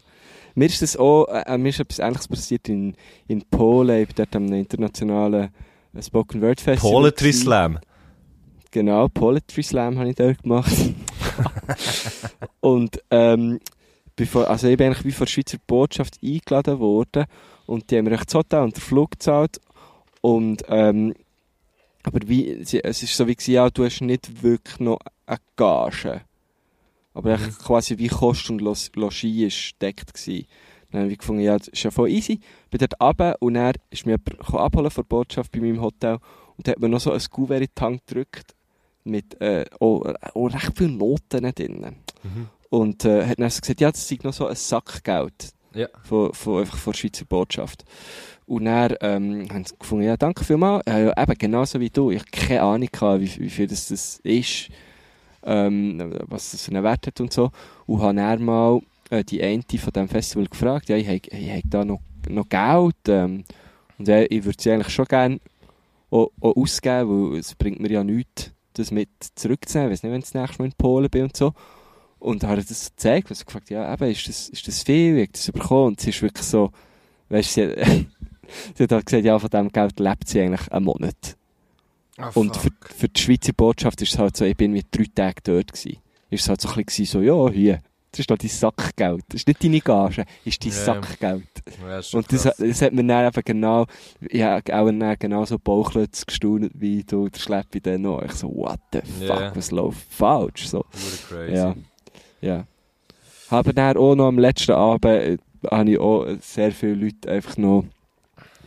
Mir ist das auch, äh, mir ist etwas Ähnliches passiert in, in Polen, ich bin dort am internationalen äh, Spoken Word Festival. Poetry. Slam. Genau, Poetry Slam habe ich dort gemacht. und ähm, bevor, also ich bin eigentlich wie von der Schweizer Botschaft eingeladen worden und die haben mir das Hotel und den Flug gezahlt und ähm, aber wie, es ist so wie gewesen, ja, du hast nicht wirklich noch eine Gage. Aber echt quasi wie Kost und Los Logis ist deckt gewesen. Dann habe ich gefunden, ja, das ist ja voll easy. Bin dort runter und dann ist mir jemand abholen von der Botschaft bei meinem Hotel und hat mir noch so ein Kuvert in die Hand gedrückt mit äh, auch, auch recht vielen Noten drin. Mhm. Und äh, hat dann gesagt, ja, das sei noch so ein Sackgeld Ja. von, von, einfach von der Schweizer Botschaft. Und dann ähm, haben sie gefunden, ja, danke vielmals. Ja, eben, genauso wie du. Ich habe keine Ahnung, gehabt, wie, wie viel das, das ist, ähm, was das für einen Wert hat und so. Und habe dann mal äh, die eine von diesem Festival gefragt, ja, ich habe ich hab da noch, noch Geld ähm, und ja, ich würde sie eigentlich schon gerne auch, auch ausgeben, weil es bringt mir ja nichts, das mit zurückzunehmen. Ich weiß nicht, wenn ich das nächste Mal in Polen bin und so. Und er das gezeigt und so gefragt, ja, eben, ist das, ist das viel? Wie hat das bekommen? Und sie ist wirklich so, weißt du, sie, hat- sie hat halt gesagt, ja, von diesem Geld lebt sie eigentlich einen Monat. Und für, für die Schweizer Botschaft ist es halt so, ich bin mit drei Tagen dort gewesen. Ist es halt so ein bisschen so, ja, hier, das ist doch dein Sackgeld. Das ist nicht deine Gage, das ist dein Ja. Sackgeld. Ja, Und das, das hat mir dann eben genau, habe auch dann genauso Bauchlötz gestaunt, wie du, der Schleppi dann noch. Ich so, what the fuck, Ja. was läuft falsch? So. Crazy. Ja. Ja. Habe dann auch noch am letzten Abend, äh, habe ich auch sehr viele Leute einfach noch,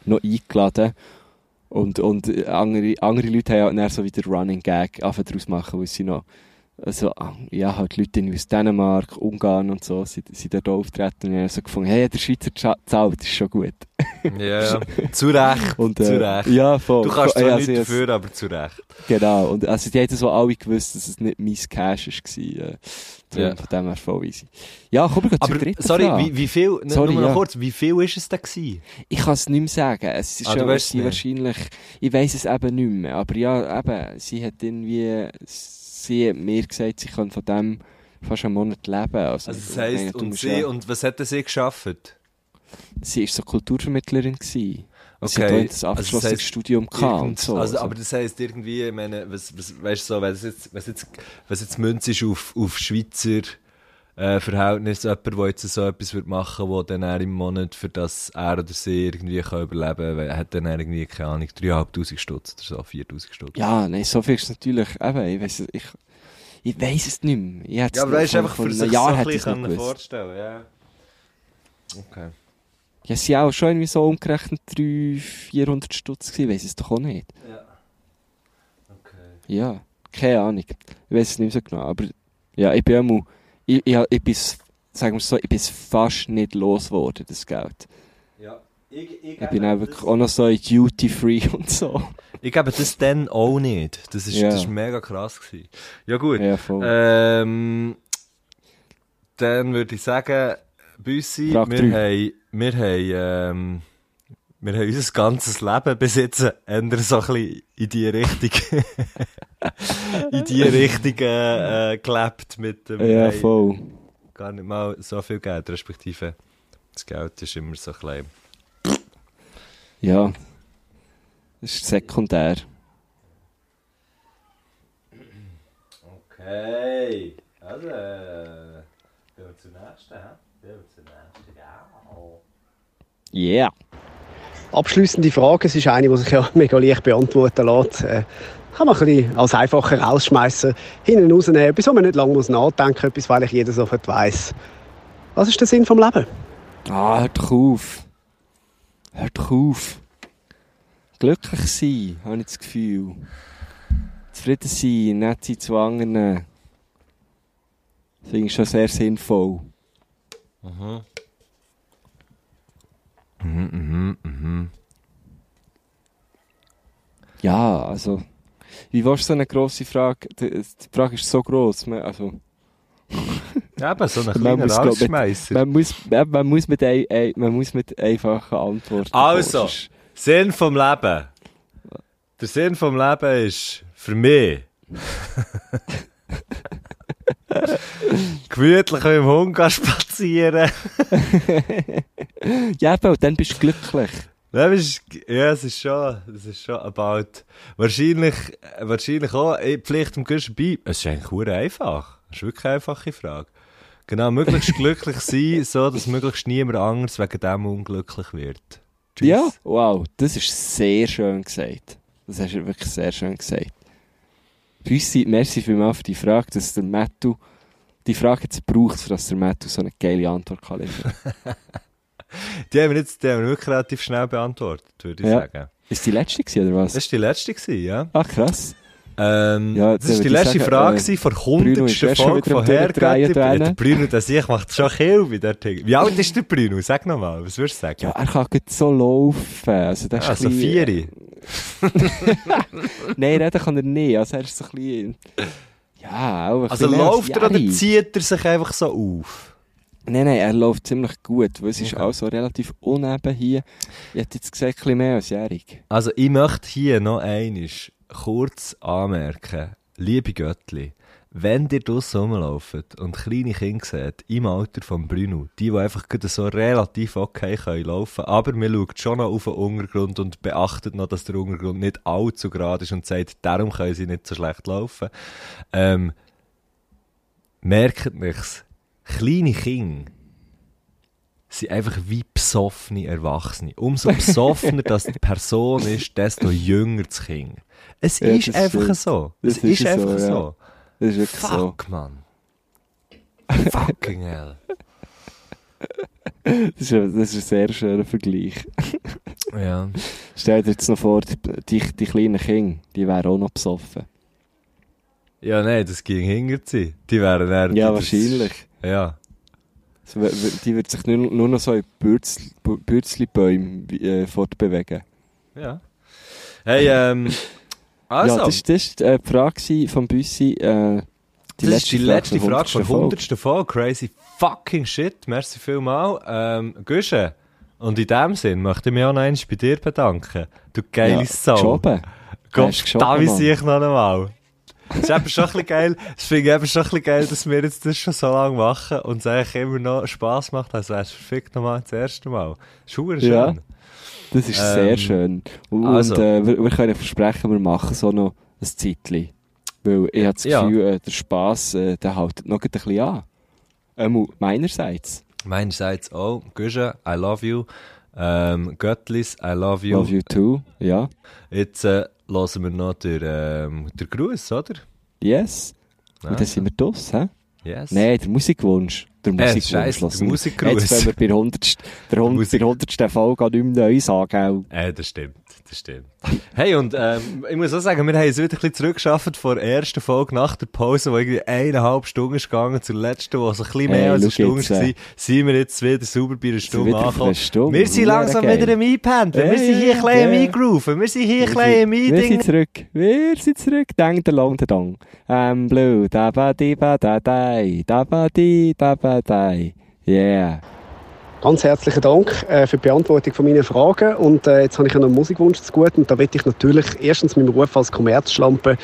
noch eingeladen. Und, und äh, andere, andere Leute haben halt dann so wieder Running Gag anfangen daraus machen, weil sie noch, also, ah, ja, halt Leute aus Dänemark, Ungarn und so, sind, sind dort auftreten und ich habe so gefunden, hey, der Schweizer zahlt, ist schon gut. Ja, ja. zu Recht. Und, zu äh, Recht. Ja, voll. Du kannst zwar ja, nichts sie- dafür, aber zu Recht. Genau, und also die haben so alle gewusst, dass es nicht mein Cash war. Äh, Ja. Von dem her voll easy. Ja, komm, wir zur Aber, dritten sorry, Frage. wie, wie viel, Sorry, nur noch ja. kurz, wie viel ist es denn gewesen? Ich kann es nicht mehr sagen. Es ist Ah, es nicht. wahrscheinlich, ich weiß es eben nicht mehr. Aber ja, eben, sie hat irgendwie, sie hat mir gesagt, sie kann von dem fast einen Monat leben. Also, Also das heisst, und musst sie, ja, und was hat sie geschafft? sie ist so Kulturvermittlerin gewesen. Und Sie Okay, hat auch das also das heisst, Studium gehabt und so. also, aber das heisst irgendwie, ich meine, was, was, weißt du so, wenn es jetzt, es jetzt, es jetzt Münz ist auf, auf Schweizer, äh, Verhältnis, jemand, der jetzt so etwas machen wo dann er im Monat, für das er oder sie irgendwie kann überleben kann, hat dann irgendwie, keine Ahnung, 3'500 Stutz oder so, 4'000 Stutz. Ja, nein, so viel ist natürlich, eben, ich weiss, ich, ich weiss es nicht mehr. Ich hätte Ja, es aber weißt du, einfach für sich Jahr so ein hätte ich es bisschen vorstellen, ja. Okay. Ja, es sind auch schon irgendwie so umgerechnet 300, 400 Stutz gewesen, ich weiss es doch auch nicht. Ja. Okay. Ja, keine Ahnung. Ich weiß es nicht mehr so genau. Aber ja, ich bin einmal, ich, ich, ich bin, sagen wir so, ich bin es fast nicht losgeworden, das Geld. Ja. Ich, ich, Ich bin auch wirklich auch noch so in Duty Free und so. Ich gebe das dann auch nicht. Das ist, das ist mega krass gewesen. Ja gut. Ja. Ähm, dann würde ich sagen, Büssi, wir haben, wir haben, ähm, wir haben unser ganzes Leben bis jetzt ändern so ein bisschen in die Richtung, in die Richtung äh, äh, gelebt mit dem, ja, voll. gar nicht mal so viel Geld, respektive das Geld ist immer so klein. Ja. Das ist sekundär. Okay, also, gehen wir zur nächsten, hä? Gehen wir zur nächsten, ja. Yeah. Abschließende Frage, es ist eine, die sich ja mega leicht beantworten lässt. Äh, kann man ein bisschen als einfacher rausschmeißen, hinten rausnehmen, etwas, wo man nicht lange muss nachdenken muss, etwas, weil ich jeder sofort weiss. Was ist der Sinn vom Leben? Ah, hört doch auf. Hört doch auf. Glücklich sein, habe ich das Gefühl. Zufrieden sein, nett sein zu anderen. Finde ich schon sehr sinnvoll. Mhm. Mhm, mhm, mhm. Ja, also. Wie war so eine grosse Frage? Die, die Frage ist so gross. Man, also, Eben, so ein Man kleiner muss, mit- man, muss, man, muss mit ein, ein, man muss mit einfachen Antworten. Also. Sinn vom Leben. Der Sinn vom Leben ist, für mich, gemütlich mit dem Hund spazieren. Ja, aber dann bist du glücklich. Ja, das ist, ja, es ist schon, es ist schon about, wahrscheinlich, wahrscheinlich auch, ich Pflicht im Gürschen bei, es ist eigentlich verdammt einfach. Es ist wirklich eine einfache Frage. Genau, möglichst glücklich sein, so dass möglichst niemand anderes wegen dem unglücklich wird. Tschüss. Ja, wow, das ist sehr schön gesagt. Das hast du wirklich sehr schön gesagt. Büssi, merci vielmals für die Frage, dass der Mattu die Frage jetzt braucht, dass der Mattu so eine geile Antwort kann liefern. Die haben wir jetzt, die haben wir wirklich relativ schnell beantwortet, würde ich Ja. sagen. Ist die letzte gewesen, oder was? Das war die letzte, gewesen, ja. Ach, krass. Ähm, Ja, das war die ich letzte sagen, Frage äh, von ist 100. ja schon Folge von Herrgötti. Der. Bruno, der sich macht schon viel bei der Ting. Wie alt ist der Bruno? Sag nochmal, was würdest du sagen? Ja, er kann gut so laufen. Also, das ist also bisschen- Vieri. Nein, reden kann er nicht. Also, er ist so ein bisschen... Ja, auch ein Also als läuft er oder zieht er sich einfach so auf? Nein, nein, er läuft ziemlich gut, weil es ist Okay. auch so relativ uneben hier. Ich hätte jetzt gesagt, ein bisschen mehr als jährig. Also ich möchte hier noch einiges kurz anmerken. Liebe Göttli, wenn ihr draussen rumlauft und kleine Kinder seht, im Alter von Bruno, die, die einfach so relativ okay können laufen, aber man schaut schon noch auf den Untergrund und beachtet noch, dass der Untergrund nicht allzu gerade ist und sagt, darum können sie nicht so schlecht laufen. Ähm, merkt nichts. Kleine Kinder sind einfach wie besoffene Erwachsene. Umso besoffener das die Person ist, desto jünger das Kind. Es Ja, ist einfach stimmt. so. Es ist ist, so, einfach so. Das ist wirklich so. Fuck, Mann. Fucking hell. Das ist, ein, das ist ein sehr schöner Vergleich. Ja. Stell dir jetzt noch vor, die, die, die kleinen Kinder, die wären auch noch besoffen. Ja, nein, das ging hinter sie. Die wären dann... Ja, das- wahrscheinlich. Ja. So, Die wird sich nur, nur noch so in Bürzel- Bu- Bürzli-Bäumen äh, fortbewegen. Ja. Hey, ähm... Also, Ja, das, das ist äh, die Frage von Büssi. Äh, das ist die letzte Frage von 100. 100. Folge. Crazy fucking shit. Merci vielmal. Ähm, Güsche. Und in dem Sinn möchte ich mich auch noch einmal bei dir bedanken. Du geile ja, Sau. Geschoben. Gott, da sehe ich noch einmal. Das ist eben schon ein bisschen geil. Das finde ich eben schon ein bisschen geil, dass wir jetzt das schon so lange machen und es eigentlich immer noch Spass macht, als wäre es verfickt nochmal das erste Mal. Das ist schön. Ja. Das ist Ähm, sehr schön. Und also. äh, wir, wir können versprechen, wir machen so noch ein Zeitchen. Weil ich habe das Ja. Gefühl, äh, der Spass, äh, der hält noch ein bisschen an. Ähm, meinerseits. Meinerseits auch. Güsche, I love you. Ähm, Göttlis, I love you. Love you too, ja. Jetzt äh, hören wir noch den, ähm, den Gruß, oder? Yes. Und dann sind wir draus, hä? Yes. Nein, der Musikwunsch. Der Äh, der wir. Musikgruß. Jetzt fangen wir bei der 100. Der 100. Musik- bei der 100. Folge an nicht mehr neu sagen? Äh, das stimmt, das stimmt. Hey, und ähm, ich muss auch sagen, wir haben es wieder ein bisschen zurückgeschafft vor der ersten Folge nach der Pause, die irgendwie eineinhalb Stunden ist gegangen, zur letzten, wo es ein bisschen mehr Hey, als eine Stunde jetzt, war, äh. sind wir jetzt wieder sauber bei einer Stunde angekommen. Stunde. Wir sind langsam geil. wieder im Einpendeln, wir Ja, sind hier ein bisschen im ja. Eingrooven, wir sind hier ein Wir bisschen im sind- Wir sind Einding. zurück. Wir sind zurück. Dang, der Long, der Dong. Ähm, Blue. Da ba di ba da dai. Da ba di da ba dai. Yeah. Ganz herzlichen Dank äh, für die Beantwortung von meinen Fragen. Und äh, jetzt habe ich noch einen Musikwunsch zu gut. Und da möchte ich natürlich erstens meinem Ruf als Kommerzschlampe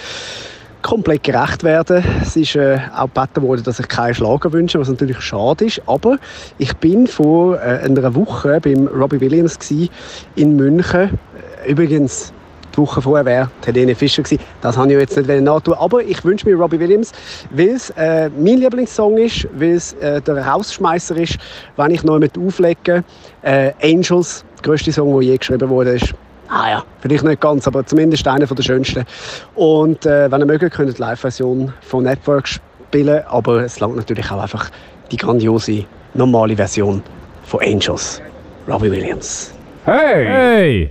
komplett gerecht werden. Es ist äh, auch gebeten worden, dass ich keinen Schlager wünsche, was natürlich schade ist. Aber ich bin vor äh, einer Woche beim Robbie Williams in München. Übrigens, die Woche vorher wäre Helene Fischer gewesen. Das habe ich jetzt nicht nachtun. Aber ich wünsche mir Robbie Williams, weil es äh, mein Lieblingssong ist, weil es äh, der Rausschmeißer ist, wenn ich noch mit auflege. Äh, Angels, der grösste Song, der je geschrieben wurde, ist. Ah ja, vielleicht nicht ganz, aber zumindest einer der schönsten. Und äh, wenn ihr mögt, könnt ihr die Live-Version von Network spielen, aber es langt natürlich auch einfach die grandiose, normale Version von Angels. Robbie Williams. Hey!